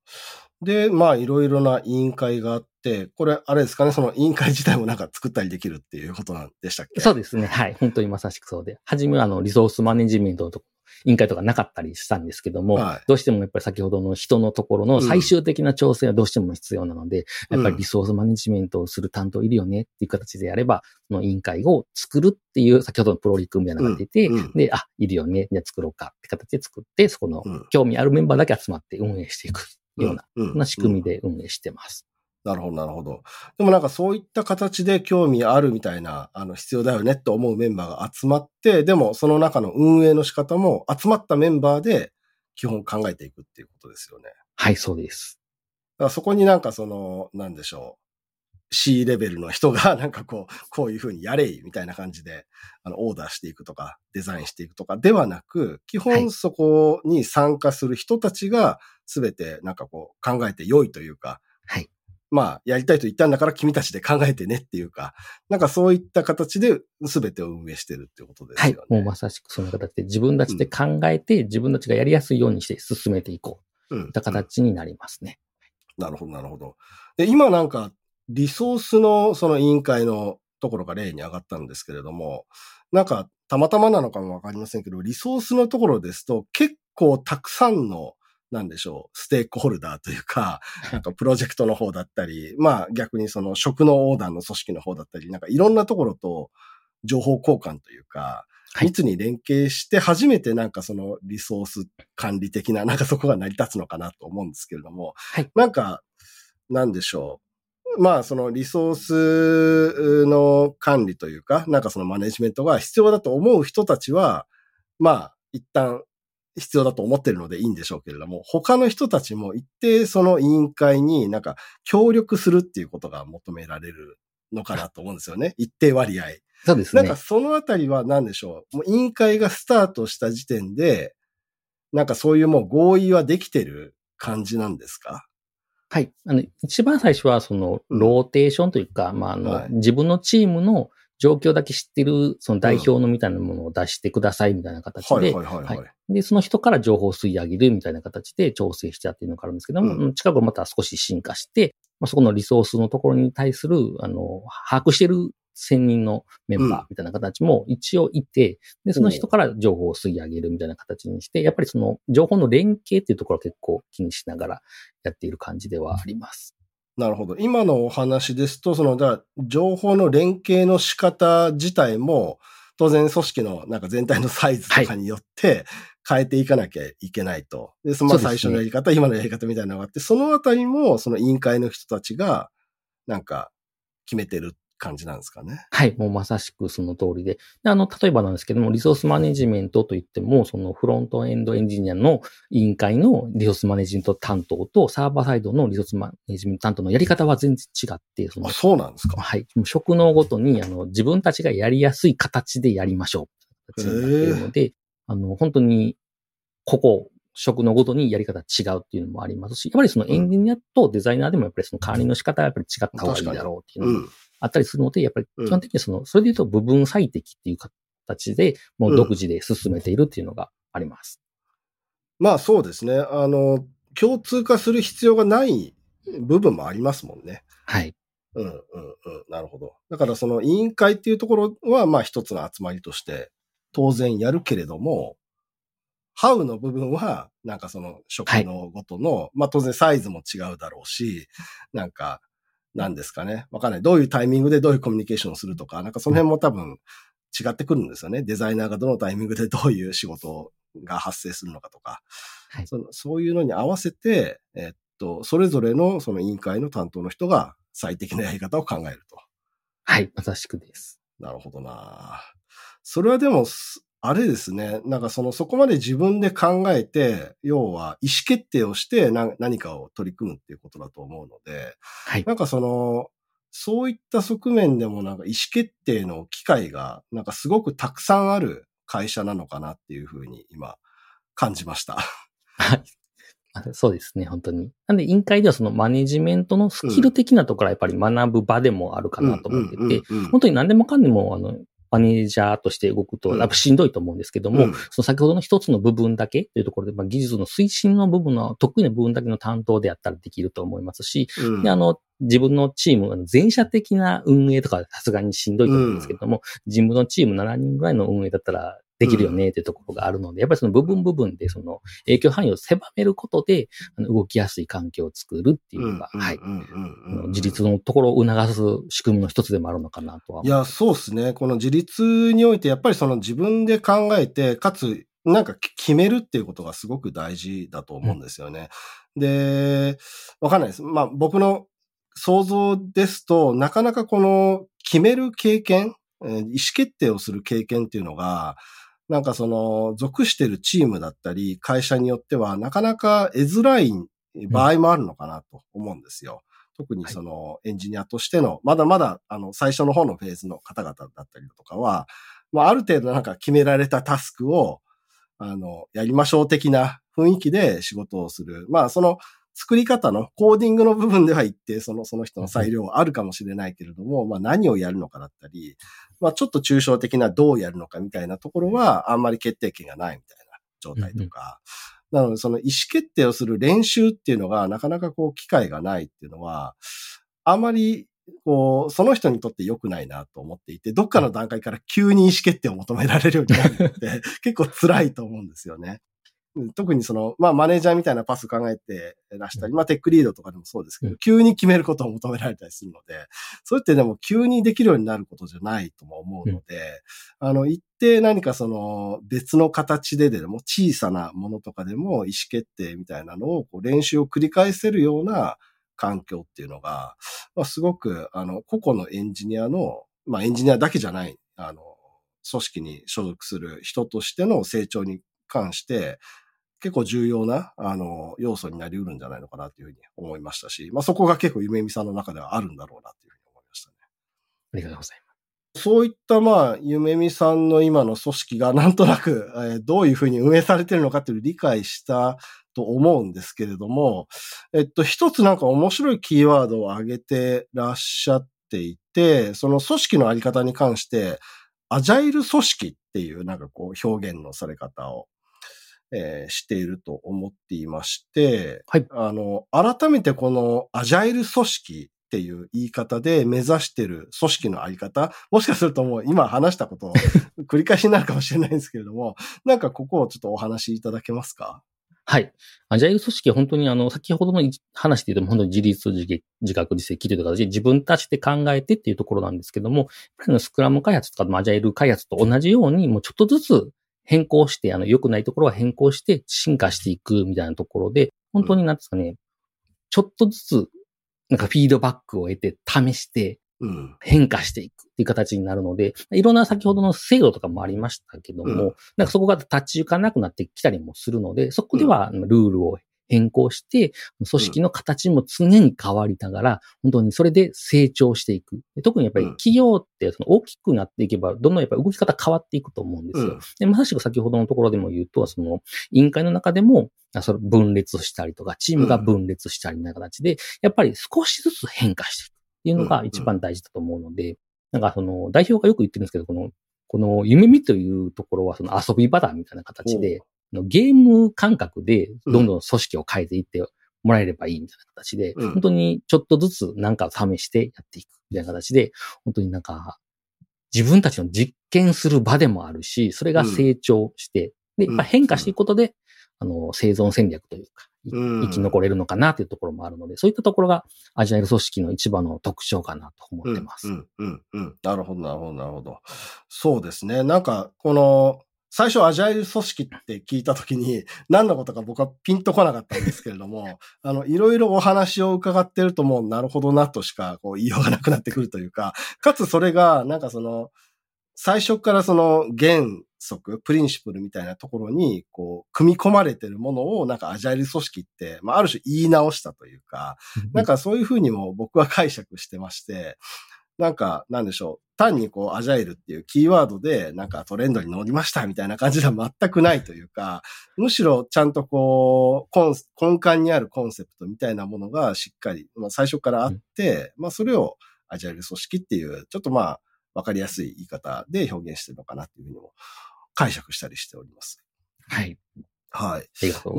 で、まあ、いろいろな委員会があって、これ、あれですかね、その委員会自体もなんか作ったりできるっていうことなんでしたっけ？そうですね。はい。本当にまさしくそうで。はじめは、あの、リソースマネジメントのとこ委員会とかなかったりしたんですけども、はい。どうしてもやっぱり先ほどの人のところの最終的な調整はどうしても必要なので、うん。やっぱりリソースマネジメントをする担当いるよねっていう形でやれば、その委員会を作るっていう、先ほどのプロリクみたいなのが出て、うん。うん。で、あ、いるよね、じゃあ作ろうかって形で作って、そこのうん。興味あるメンバーだけ集まって運営していくような、うんな仕組みで運営してます。なるほど、なるほど。でもなんかそういった形で興味あるみたいな、あの、必要だよねって思うメンバーが集まって、でもその中の運営の仕方も集まったメンバーで基本考えていくっていうことですよね。だかはい、そうです。らそこになんかその、なんでしょう。C レベルの人が なんかこう、こういうふうにやれいみたいな感じで、あの、オーダーしていくとか、デザインしていくとかではなく、基はい本そこに参加する人たちが全てなんかこう考えて良いというか、はい。まあ、やりたいと言ったんだから君たちで考えてねっていうか、なんかそういった形で全てを運営してるってことですはいよね。。もうまさしくその形で自分たちで考えて、自分たちがやりやすいようにして進めていこう。うんいった形になりますね。なるほど、なるほど。で、今なんか、リソースのその委員会のところが例に上がったんですけれども、なんか、たまたまなのかもわかりませんけど、リソースのところですと、結構たくさんの、なんでしょう、ステークホルダーというか、なんかプロジェクトの方だったり、まあ逆にその職能横断の組織の方だったり、なんかいろんなところと情報交換というか、はい密に連携して初めてなんかそのリソース管理的な、なんかそこが成り立つのかなと思うんですけれども、はいなんか、なんでしょう。まあ、そのリソースの管理というか、なんかそのマネジメントが必要だと思う人たちは、まあ、一旦必要だと思ってるのでいいんでしょうけれども、他の人たちも一定その委員会になんか協力するっていうことが求められるのかなと思うんですよね。一定割合。そうですね。なんかそのあたりは何でしょう。もう委員会がスタートした時点で、なんかそういうもう合意はできてる感じなんですか？はい。あの、一番最初は、その、ローテーションというか、まあ、あの、はい自分のチームの状況だけ知ってる、その代表のみたいなものを出してくださいみたいな形で、はいはいはいはい。はいで、その人から情報を吸い上げるみたいな形で調整してやっていうのがあるんですけども、う近くまた少し進化して、まあ、そこのリソースのところに対する、あの、把握してる専任のメンバーみたいな形も一応いて、で、その人から情報を吸い上げるみたいな形にして、やっぱりその情報の連携っていうところを結構気にしながらやっている感じではあります。なるほど。今のお話ですと、その、だから情報の連携の仕方自体も、当然組織のなんか全体のサイズとかによって変えていかなきゃいけないと。で、その最初のやり方、今のやり方みたいなのがあって、そのあたりもその委員会の人たちがなんか決めてる感じなんですかね。はい、もうまさしくその通りで。であの、例えばなんですけども、リソースマネジメントといっても、そのフロントエンドエンジニアの委員会のリソースマネジメント担当と、サーバーサイドのリソースマネジメント担当のやり方は全然違って、そのあ、そうなんですか。はい。職能ごとに、あの、自分たちがやりやすい形でやりましょう。形になっているので、あの、本当に、ここ、職能ごとにやり方違うっていうのもありますし、やっぱりそのエンジニアとデザイナーでもやっぱりその管理の仕方はやっぱり違った方がいいだろうっていうのもうん。あったりするので、やっぱり基本的にその、それで言うと部分最適っていう形で、もう独自で進めているっていうのがあります。まあそうですね。あの、共通化する必要がない部分もありますもんね。はい。うん、うん、うん。なるほど。だからその委員会っていうところは、まあ一つの集まりとして当然やるけれども、ハウの部分は、なんかその職能ごとの、まあ当然サイズも違うだろうし、なんか、なんですかね。わかんない。どういうタイミングでどういうコミュニケーションをするとか、なんかその辺も多分違ってくるんですよね。デザイナーがどのタイミングでどういう仕事が発生するのかとか。はいそのそういうのに合わせて、えっと、それぞれのその委員会の担当の人が最適なやり方を考えると。はい。まさしくです。なるほどなそれはでも、すあれですね。なんかその、そこまで自分で考えて、要は意思決定をしてな何かを取り組むっていうことだと思うので、はい。なんかその、そういった側面でもなんか意思決定の機会が、なんかすごくたくさんある会社なのかなっていうふうに今感じました。はい。あそうですね、本当に。なんで、委員会ではそのマネジメントのスキル的なところはやっぱり学ぶ場でもあるかなと思ってて、本当に何でもかんでも、あの、マネージャーとして動くと、うん。やっぱしんどいと思うんですけども、うん。その先ほどの一つの部分だけというところで、まあ、技術の推進の部分の得意な部分だけの担当であったらできると思いますし、うん。で、あの、自分のチーム、全社的な運営とかさすがにしんどいと思うんですけれども、自分のチーム7人ぐらいの運営だったらできるよねっていうところがあるので、やっぱりその部分部分でその影響範囲を狭めることで、動きやすい環境を作るっていうのが、はい。自立のところを促す仕組みの一つでもあるのかなとは思いや、そうですね。この自立において、やっぱりその自分で考えて、かつ、なんか決めるっていうことがすごく大事だと思うんですよね。で、わかんないです。まあ僕の想像ですと、なかなかこの決める経験、えー意思決定をする経験っていうのが、なんかその属してるチームだったり、会社によってはなかなか得づらい場合もあるのかなと思うんですよ。特にそのエンジニアとしての、まだまだあの最初の方のフェーズの方々だったりとかは、まあある程度なんか決められたタスクを、あの、やりましょう的な雰囲気で仕事をする。まあその作り方のコーディングの部分では一定そのその人の裁量はあるかもしれないけれども、まあ何をやるのかだったり、まあちょっと抽象的などうやるのかみたいなところはあんまり決定権がないみたいな状態とか、なのでその意思決定をする練習っていうのがなかなかこう機会がないっていうのは、あまりこう、その人にとって良くないなと思っていて、どっかの段階から急に意思決定を求められるようになるのって 結構辛いと思うんですよね。特にその、まあマネージャーみたいなパス考えて出したり、まあテックリードとかでもそうですけど、うん。急に決めることを求められたりするので、それってでも急にできるようになることじゃないとも思うので、あの、一定何かその別の形ででも小さなものとかでも意思決定みたいなのをこう練習を繰り返せるような環境っていうのが、まあ、すごくあの個々のエンジニアの、まあエンジニアだけじゃない、あの、組織に所属する人としての成長に関して、結構重要な、あの、要素になり得るんじゃないのかなというふうに思いましたし、まあそこが結構夢見さんの中ではあるんだろうなというふうに思いましたね。ありがとうございます。そういった、まあ、夢見さんの今の組織がなんとなく、えーどういうふうに運営されてるのかっていう理解したと思うんですけれども、えっと、一つなんか面白いキーワードを挙げてらっしゃっていて、その組織のあり方に関して、アジャイル組織っていうなんかこう表現のされ方を、えーしていると思っていまして、はいあの、改めてこのアジャイル組織っていう言い方で目指してる組織のあり方、もしかするともう今話したことを 繰り返しになるかもしれないんですけれども、なんかここをちょっとお話しいただけますか？はい。アジャイル組織は本当にあの、先ほどのい話で言うと本当に自立自激自覚自責という形で自分たちで考えてっていうところなんですけども、やっぱりあのスクラム開発とかまあアジャイル開発と同じように、もうちょっとずつ変更して、あの、良くないところは変更して進化していくみたいなところで、本当になんですかね、ちょっとずつ、なんかフィードバックを得て、試して、うん。変化していくっていう形になるので、いろんな先ほどの制度とかもありましたけども、うんなんかそこが立ち行かなくなってきたりもするので、そこではルールを変更して、組織の形も常に変わりながら、本当にそれで成長していく。で特にやっぱりうん。企業ってその大きくなっていけば、どんどんやっぱり動き方変わっていくと思うんですよ。うん。で、まさしく先ほどのところでも言うと、その委員会の中でも、あそれ分裂したりとか、チームが分裂したりみたいな形で、やっぱり少しずつ変化していくっていうのが一番大事だと思うので、なんかその代表がよく言ってるんですけど、この、この夢見というところはその遊び場だみたいな形で、あのゲーム感覚でどんどん組織を変えていってもらえればいいみたいな形で、うん本当にちょっとずつなんか試してやっていくみたいな形で、本当になんか自分たちの実験する場でもあるし、それが成長して、で、やっぱ変化していくことで、あの、生存戦略というか、生き残れるのかなというところもあるので、そういったところがアジャイル組織の一番の特徴かなと思ってます。うん、うん、うん。なるほど、なるほど、なるほど。そうですね。なんか、この、最初アジャイル組織って聞いたときに、何のことか僕はピンとこなかったんですけれども、あの、いろいろお話を伺ってるともうなるほどなとしかこう言いようがなくなってくるというか、かつそれが、なんかその、最初からその原則、プリンシプルみたいなところに、こう、組み込まれてるものを、なんかアジャイル組織って、まあ、ある種言い直したというか、なんかそういうふうにも僕は解釈してまして、なんか、なんでしょう。単にこう、アジャイルっていうキーワードで、なんかトレンドに乗りましたみたいな感じでは全くないというか、むしろちゃんとこう、根幹にあるコンセプトみたいなものがしっかり、まあ最初からあって、まあそれをアジャイル組織っていう、ちょっとまあ、わかりやすい言い方で表現してるのかなっていうふうにも解釈したりしております。はい。はい。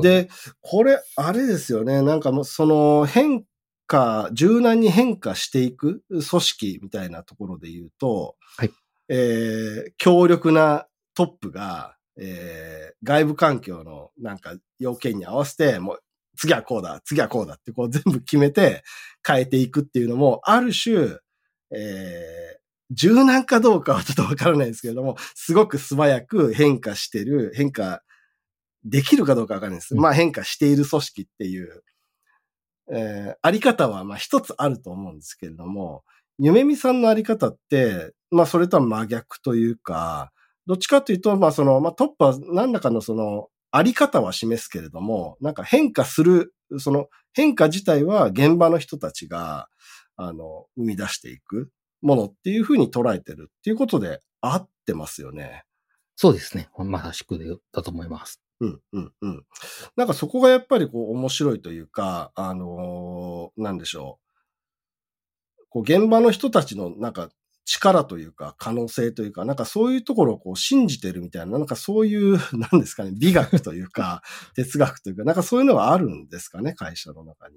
で、これ、あれですよね。なんかもう、その変化、柔軟に変化していく組織みたいなところで言うと、はいえー、強力なトップが、えー、外部環境のなんか要件に合わせて、もう次はこうだ、次はこうだってこう全部決めて変えていくっていうのも、ある種、えー、柔軟かどうかはちょっとわからないですけれども、すごく素早く変化してる、変化できるかどうかわからないです。うんまあ変化している組織っていう、えーあり方はまあ一つあると思うんですけれども、夢見さんのあり方って、まあそれとは真逆というか、どっちかというと、まあその、まあトップは何らかのその、あり方は示すけれども、なんか変化する、その変化自体は現場の人たちが、あの、生み出していくものっていうふうに捉えてるっていうことで合ってますよね。そうですね。まさしくだと思います。うん、うん、うん。なんかそこがやっぱりこう面白いというか、あのーなんでしょう。こう現場の人たちのなんか力というか可能性というか、なんかそういうところをこう信じてるみたいな、なんかそういう、なんですかね、美学というか、哲学というか、なんかそういうのがあるんですかね、会社の中に。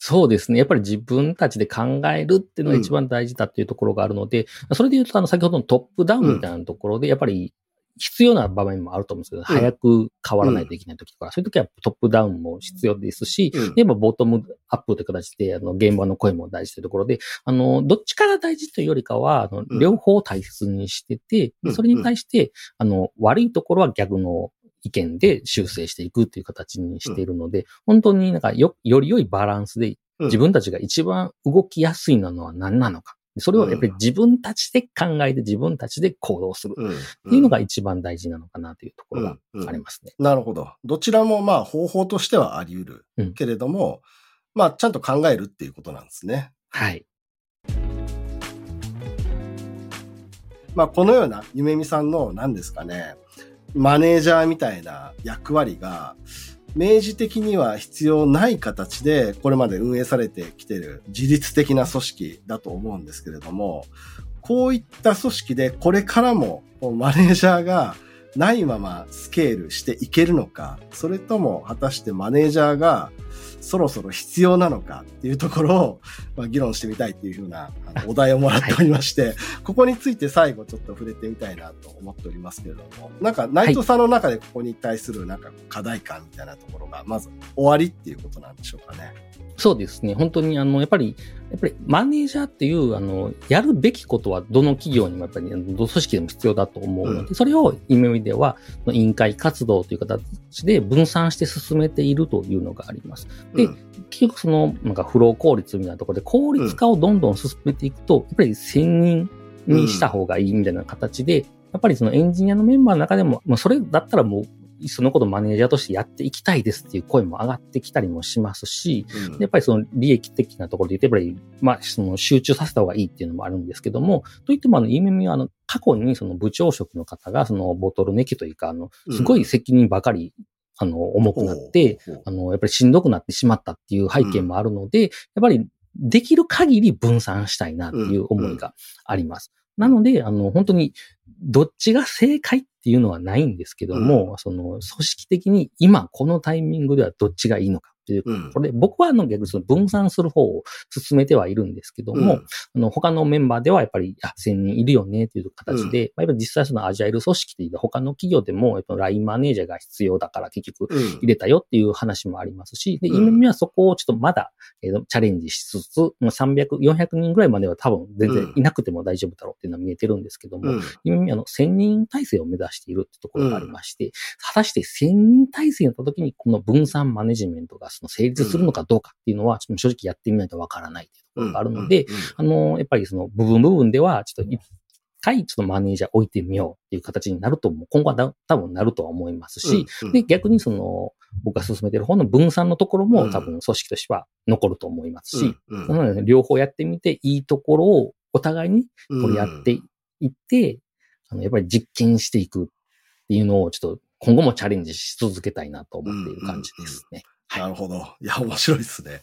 そうですね。やっぱり自分たちで考えるっていうのが一番大事だっていうところがあるので、それで言うと、あの、先ほどのトップダウンみたいなところで、やっぱり必要な場面もあると思うんですけど、早く変わらないといけない時とか、そういう時はトップダウンも必要ですし、うん。で、ボトムアップという形で、あの、現場の声も大事というところで、あの、どっちから大事というよりかは、あの、うん。両方大切にしてて、うん。それに対して、あの、悪いところは逆の意見で修正していくっていう形にしているので、本当になんかよ、より良いバランスでうん。自分たちが一番動きやすいのは何なのか。それをやっぱり自分たちで考えて自分たちで行動するうん。っていうのが一番大事なのかなというところがありますね。なるほど。どちらもまあ方法としてはあり得る。うんけれども、まあちゃんと考えるっていうことなんですね。はい。まあこのようなゆめみさんの何ですかね、マネージャーみたいな役割が、明示的には必要ない形でこれまで運営されてきている自律的な組織だと思うんですけれども、こういった組織でこれからもマネージャーがないままスケールしていけるのか、それとも果たしてマネージャーがそろそろ必要なのかっていうところを、まあ、議論してみたいっていうふうなあのお題をもらっておりまして、ここについて最後ちょっと触れてみたいなと思っておりますけれども、なんか内藤さんの中でここに対するなんか課題感みたいなところが、まず終わりっていうことなんでしょうかね。そうですね。本当に、あの、やっぱり、やっぱりマネージャーっていう、あの、やるべきことはどの企業にもやっぱり、どの組織でも必要だと思うので、うそれを意味では、委員会活動という形で分散して進めているというのがあります。でうん結局その、なんかフロー効率みたいなところで効率化をどんどん進めていくと、やっぱり専任にした方がいいみたいな形で、やっぱりそのエンジニアのメンバーの中でも、まあそれだったらもう、そのことマネージャーとしてやっていきたいですっていう声も上がってきたりもしますし、うん。やっぱりその利益的なところで言うと、やっぱり、まあ、その集中させた方がいいっていうのもあるんですけども、といっても、あの、イメミは、あの、過去にその部長職の方が、そのボトルネックというか、あの、すごい責任ばかり、あの、重くなって、あの、やっぱりしんどくなってしまったっていう背景もあるので、やっぱりできる限り分散したいなっていう思いがあります。なので、あの、本当に、どっちが正解っていうのはないんですけども、その、組織的に今このタイミングではどっちがいいのかっていううん。これ、僕はあの逆にその分散する方を進めてはいるんですけども、うん。あの他のメンバーではやっぱり、あ、1000人いるよねっていう形で、まあやっぱり実際そのアジャイル組織で他の企業でも、やっぱ LINE マネージャーが必要だから結局うん入れたよっていう話もありますし、で、うん。今はそこをちょっとまだ、えーチャレンジしつつ、もう300、400人ぐらいまでは多分全然いなくても大丈夫だろうっていうのは見えてるんですけども、うん。今あの、1000人体制を目指しているってところがありまして、果たして1000人体制になった時にこの分散マネジメントがその成立するのかどうかっていうのは、ちょっと正直やってみないとわからないっていうところがあるので、あの、やっぱりその部分部分では、ちょっと一回ちょっとマネージャー置いてみようっていう形になると、今後はだ多分なるとは思いますし、うんで、逆にその、僕が進めてる方の分散のところうんも多分組織としては残ると思いますし、うんうん。なので両方やってみて、いいところをお互いにうん。これやっていって、あの、やっぱり実験していくっていうのをちょっと今後もチャレンジし続けたいなと思っている感じですね。はいなるほど。いや、面白いですね。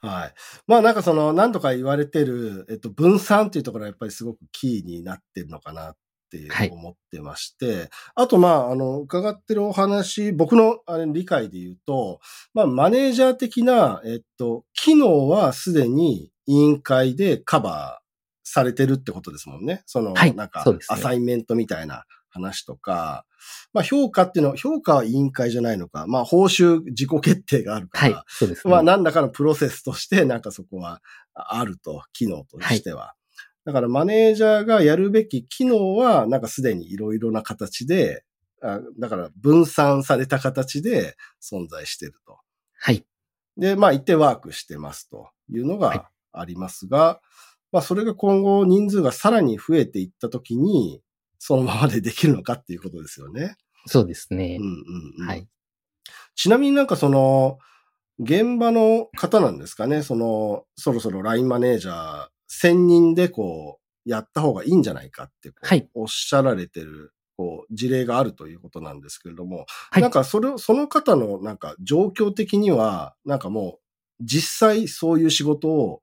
はい。まあなんかその、何度か言われてる、えっと、分散っていうところはやっぱりすごくキーになってるのかなってはい思ってまして、あとまあ、あの、伺ってるお話、僕のあれ理解で言うと、まあ、マネージャー的な、えっと、機能はすでに委員会でカバーされてるってことですもんね。その、はいなんかアサイメントみたいな話とか、まあ評価っていうのは、評価は委員会じゃないのか、まあ報酬自己決定があるから、はい、そうですね。まあ何らかのプロセスとしてなんかそこはあると、機能としては。だからマネージャーがやるべき機能はなんかすでにいろいろな形で、あだから分散された形で存在していると。はい。で、まあ一定ワークしてますというのはいがありますが、まあそれが今後人数がさらに増えていったときに、そのままでできるのかっていうことですよね。そうですねうん。うんうん。はい。ちなみになんかその、現場の方なんですかね、その、そろそろ LINE マネージャー1000人でこう、やった方がいいんじゃないかってはいおっしゃられてる、こう、事例があるということなんですけれども、はいなんかそれを、その方のなんか状況的には、なんかもう、実際そういう仕事を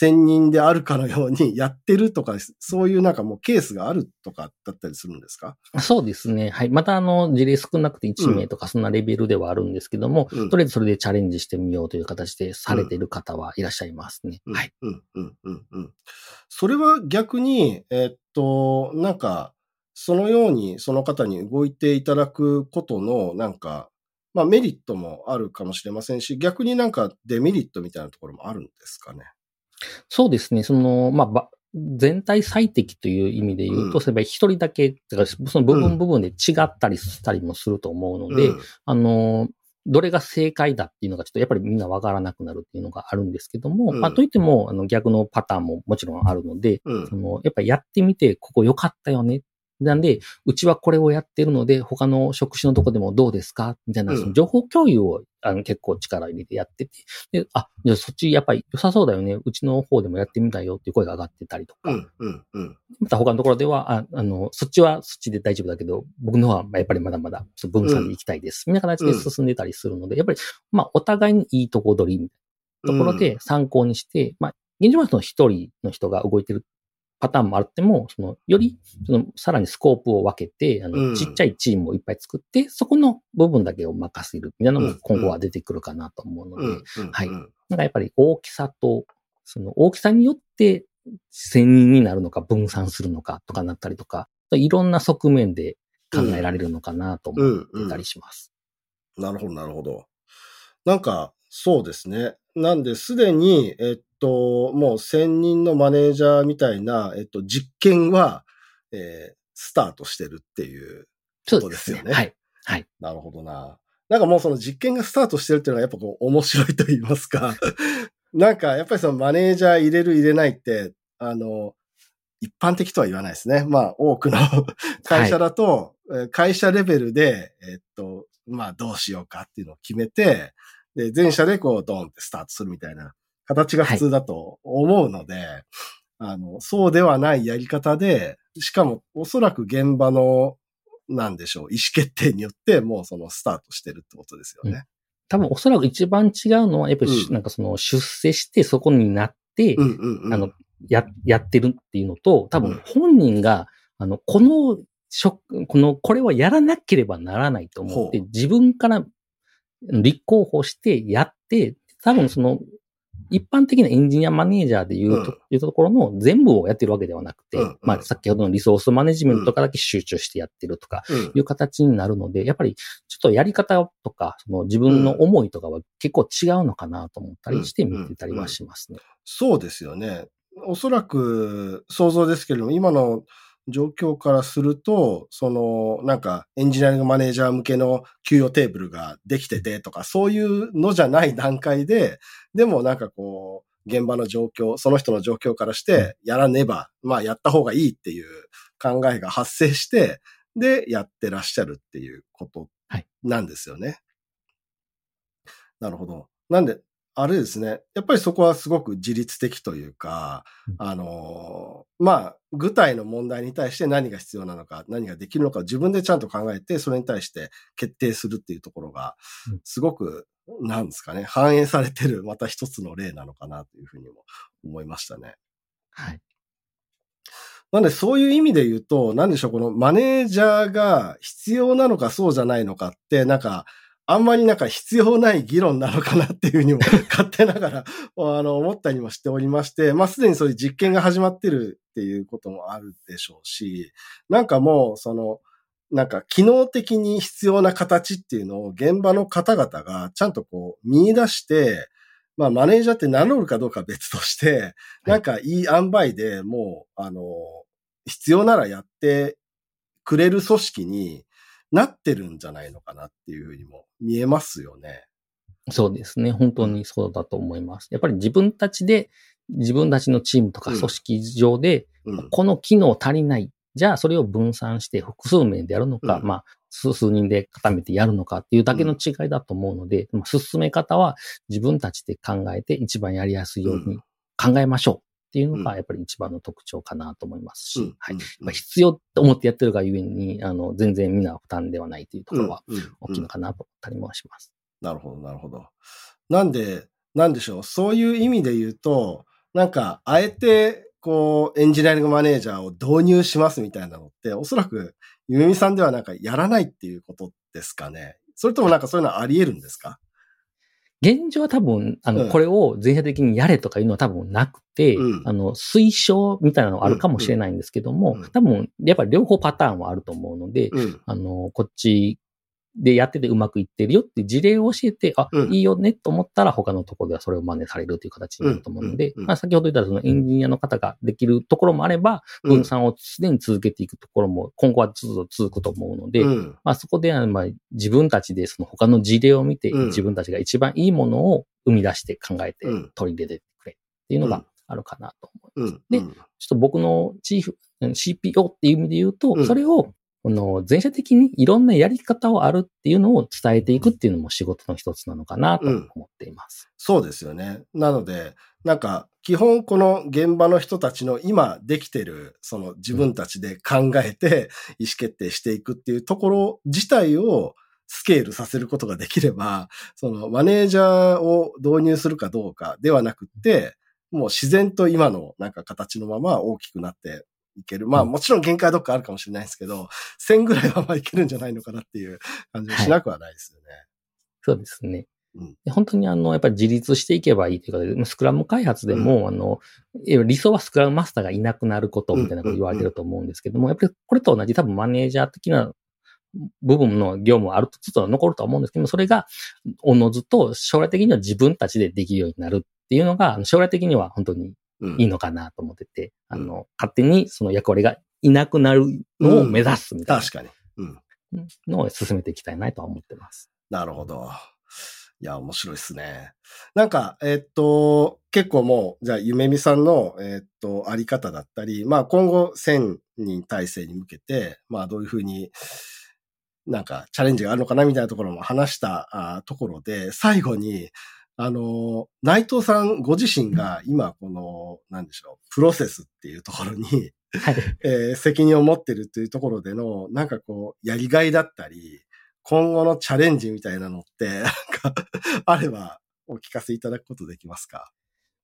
1000人であるかのようにやってるとか、そういうなんかもうケースがあるとかだったりするんですか？そうですね。はい。また、あの、事例少なくて1名とかそんなレベルではあるんですけども、うんとりあえずそれでチャレンジしてみようという形でされている方はいらっしゃいますね。うんはい。。うん、うん、うん、うん。それは逆に、えっと、なんか、そのようにその方に動いていただくことの、なんか、まあメリットもあるかもしれませんし、逆になんかデメリットみたいなところもあるんですかね？そうですね。その、まあ、ば全体最適という意味で言うと、うん例えば一人だけ、その部分部分で違ったりしたりもすると思うので、うんあの、どれが正解だっていうのがちょっとやっぱりみんなわからなくなるっていうのがあるんですけども、うんまあといっても、あの逆のパターンももちろんあるので、うんそのやっぱりやってみて、ここ良かったよね。なんで、うちはこれをやってるので、他の職種のとこでもどうですか？みたいな、うんその情報共有をあの結構力入れてやってて、で、あ、じゃあそっちやっぱり良さそうだよね。うちの方でもやってみたいよっていう声が上がってたりとか、うん。うん。うん。また他のところでは、ああの、そっちはそっちで大丈夫だけど、僕の方はやっぱりまだまだ分散で行きたいです。みたいな形で進んでたりするので、やっぱり、まあ、お互いにいいとこ取りみたいなところで参考にして、まあ、現状はその一人の人が動いてるパターンもあっても、その、より、その、さらにスコープを分けて、あの、うんちっちゃいチームをいっぱい作って、そこの部分だけを任せるみたいなのうんも今後は出てくるかなと思うので、うん。うん。はいうんなんかやっぱり大きさと、その大きさによって1000人になるのか分散するのかとかなったりとか、いろんな側面で考えられるのかなと思ってたりします。なるほど、なるほど。なんか、そうですね。なんで、すでに、えっと、もう専任のマネージャーみたいな、えっと、実験は、えースタートしてるっていう。そうですよねはい。はい。なるほどな。なんかもうその実験がスタートしてるっていうのがやっぱこう面白いと言いますか。なんかやっぱりそのマネージャー入れる入れないって、あの、一般的とは言わないですね。まあ多くの会社だと、えー会社レベルで、えっと、まあどうしようかっていうのを決めて、で、全社でこうドーンってスタートするみたいな形が普通だと思うので、あの、そうではないやり方で、しかもおそらく現場のなんでしょう、意思決定によってもうそのスタートしてるってことですよね。多分おそらく一番違うのは、やっぱりしうん。なんかその出世してそこになって、うんうんうん。あの、や、やってるっていうのと、多うん。分本人が、あの、この、職、この、これはやらなければならないと思ってほ、自分から立候補してやって、多分その、一般的なエンジニアマネージャーでいうと,、うん。いうところの全部をやってるわけではなくて、まあ先ほどのリソースマネジメントとかだけ集中してやってるとか、うん。いう形になるので、やっぱりちょっとやり方とか、その自分の思いとかは結構違うのかなと思ったりして見てたりはしますね。そうですよね。おそらく想像ですけれども、今の状況からすると、その、なんか、エンジニアリングマネージャー向けの給与テーブルができててとか、そういうのじゃない段階で、でもなんかこう、現場の状況、その人の状況からして、やらねば、まあやった方がいいっていう考えが発生して、で、やってらっしゃるっていうことはいなんですよね。なるほど。なんで、あれですね。やっぱりそこはすごく自律的というか、うんあのーまあ、具体の問題に対して何が必要なのか、何ができるのかを自分でちゃんと考えて、それに対して決定するっていうところがうん、すごく、なんですかね、反映されてる、また一つの例なのかなというふうにも思いましたね。はい。なんでそういう意味で言うと、なんでしょう、このマネージャーが必要なのかそうじゃないのかって、なんか、あんまりなんか必要ない議論なのかなっていうふうにも勝手ながら、あの、思ったりもしておりまして、まあ、すでにそういう実験が始まってるっていうこともあるでしょうし、なんかもう、その、なんか機能的に必要な形っていうのを現場の方々がちゃんとこう見出して、まあマネージャーって名乗るかどうかは別として、なんかいい塩梅でもう、あの、必要ならやってくれる組織になってるんじゃないのかなっていうふうにも見えますよね。そうですね。本当にそうだと思います。やっぱり自分たちで、自分たちのチームとかうん組織上で、うん。この機能足りない。じゃあそれを分散して複数名でやるのか、うんまあ数数人で固めてやるのかっていうだけの違いだと思うので、まあ進め方は自分たちで考えて一番やりやすいように考えましょうっていうのうんがやっぱり一番の特徴かなと思いますし、うんはい。うんまあ、必要と思ってやってるがゆえに、あの、全然みんな負担ではないというところは大きいのかなと思ったりもします。なるほど、なるほど。なんで、なんでしょう。そういう意味で言うと、なんか、あえて、こう、エンジニアリングマネージャーを導入しますみたいなのって、おそらく、ゆめみさんではなんかやらないっていうことですかね。それともなんかそういうのはあり得るんですか？現状は多分、あの、うん。これを全社的にやれとかいうのは多分なくて、うん。あの、推奨みたいなのはあるかもしれないんですけども、うん。うん。多分、やっぱり両方パターンはあると思うので、うん。あの、こっちでやっててうまくいってるよって事例を教えて、あ、うん。いいよねと思ったら他のところではそれを真似されるという形になると思うので、まあ先ほど言ったそのエンジニアの方ができるところもあれば、うん。分散をすでに続けていくところも今後はずっと続くと思うので、うん。まあそこではまあ自分たちでその他の事例を見て、うん。自分たちが一番いいものを生み出して考えてうん。取り入れてくれっていうのがうんあるかなと思います。うん。でちょっと僕のチーフ、うん CPO っていう意味で言うと、うん。それを、この全社的にいろんなやり方をあるっていうのを伝えていくっていうのも仕事の一つなのかなと思っています。そうですよね。なので、なんか、基本この現場の人たちの今できてる、その自分たちで考えて意思決定していくっていうところ自体をスケールさせることができれば、そのマネージャーを導入するかどうかではなくって、もう自然と今のなんか形のまま大きくなっていける。まあうんもちろん限界はどっかあるかもしれないですけど、1000ぐらいはまあいけるんじゃないのかなっていう感じもしなくはないですよね。そうですね。うんで本当にあの、やっぱり自立していけばいいということで、スクラム開発でも、あの、え理想はスクラムマスターがいなくなることみたいなこと言われてると思うんですけども、やっぱりこれと同じ多分マネージャー的な部分の業務はあると、ちょっと残るとは思うんですけども、それが、おのずと将来的には自分たちでできるようになるっていうのが、将来的には本当にうんいいのかなと思ってて、うんあの、勝手にその役割がいなくなるのを目指すみたい確かに。うん。なのを進めていきたいなとは思ってます。なるほど。いや、面白いですね。なんか、えっと、結構もう、じゃあ、ゆめみさんの、えっと、あり方だったり、まあ、今後、1000人体制に向けて、まあ、どういうふうに、なんか、チャレンジがあるのかな、みたいなところも話したあところで、最後に、あの、内藤さんご自身が今、この、なんでしょう、プロセスっていうところに、はい。えー責任を持ってるっていうところでの、なんかこう、やりがいだったり、今後のチャレンジみたいなのって、なんか、あればお聞かせいただくことできますか？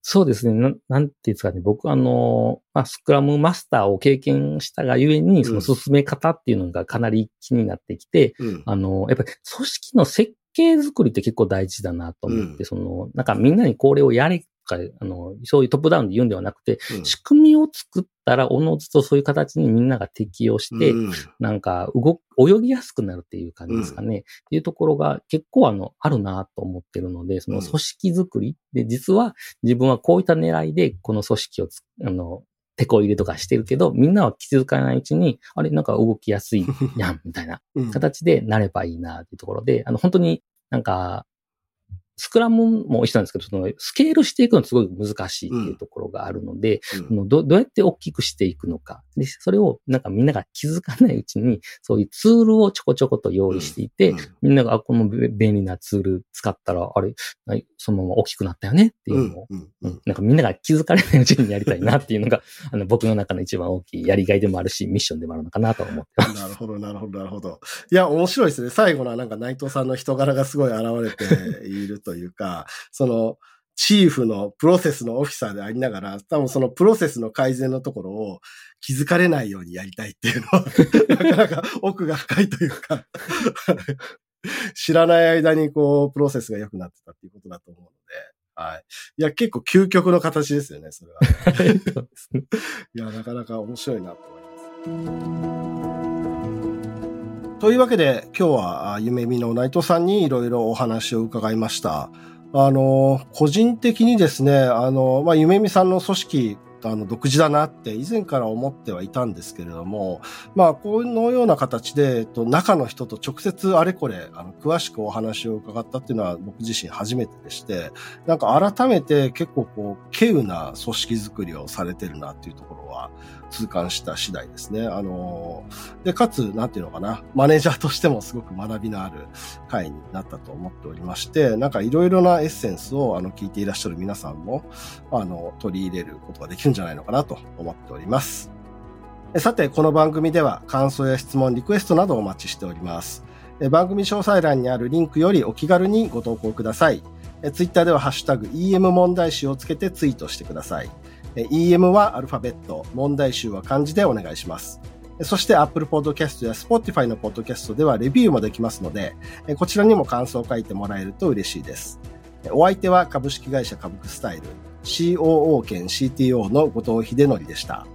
そうですね。なん、なんていうんですかね。僕あの、まあ、スクラムマスターを経験したがゆえに、その進め方っていうのがかなり気になってきて、うん。あの、やっぱり組織の設計作りって結構大事だなと思って、うん。その、なんかみんなにこれをやれとか、あの、そういうトップダウンで言うんではなくて、うん。仕組みを作ったら、おのずとそういう形にみんなが適用して、うん。なんか、動、泳ぎやすくなるっていう感じですかね。っていうところが結構あの、あるなと思ってるので、その組織づくりで、実は自分はこういった狙いでこの組織をつ、あの、手こ入れとかしてるけど、みんなは気づかないうちに、あれ、なんか動きやすいやん、みたいなうん。形でなればいいなっていうところで、あの、本当になんか、スクラムも一緒なんですけど、そのスケールしていくのすごい難しいっていうところがあるので、うんどどうやって大きくしていくのか。で、それをなんかみんなが気づかないうちに、そういうツールをちょこちょこと用意していて、うんみんなが、あ、このべ便利なツール使ったら、あれ、はいそのまま大きくなったよねっていうのを、うんうんううんんなんかみんなが気づかれないうちにやりたいなっていうのが、あの、僕の中の一番大きいやりがいでもあるし、ミッションでもあるのかなと思ってます。なるほど、なるほど、なるほど。いや、面白いですね。最後のはなんか内藤さんの人柄がすごい現れているというか、その、チーフのプロセスのオフィサーでありながら、多分そのプロセスの改善のところを気づかれないようにやりたいっていうのは、なかなか奥が深いというか、知らない間にこう、プロセスが良くなってたっていうことだと思うので、はい。いや、結構究極の形ですよね、それは。いや、なかなか面白いなと思います。というわけで、今日は、あゆめみの内藤さんにいろいろお話を伺いました。あの、個人的にですね、あの、まあ、ゆめみさんの組織、あの、独自だなって以前から思ってはいたんですけれども、まあ、このような形で、えっと、中の人と直接あれこれ、あの、詳しくお話を伺ったっていうのは僕自身初めてでして、なんか改めて結構こう、稀有な組織づくりをされてるなっていうところは痛感した次第ですね。あの、で、かつ、なんていうのかな、マネージャーとしてもすごく学びのある回になったと思っておりまして、なんかいろいろなエッセンスをあの聞いていらっしゃる皆さんも、あの、取り入れることができるんじゃないのかなと思っております。さて、この番組では感想や質問、リクエストなどをお待ちしております。番組詳細欄にあるリンクよりお気軽にご投稿ください。えツイッターではハッシュタグ EM 問題集をつけてツイートしてください。え EM はアルファベット、問題集は漢字でお願いします。そして Apple Podcast や Spotify の Podcast ではレビューもできますので、こちらにも感想を書いてもらえると嬉しいです。お相手は株式会社株クスタイル COO 兼 CTO の後藤秀則でした。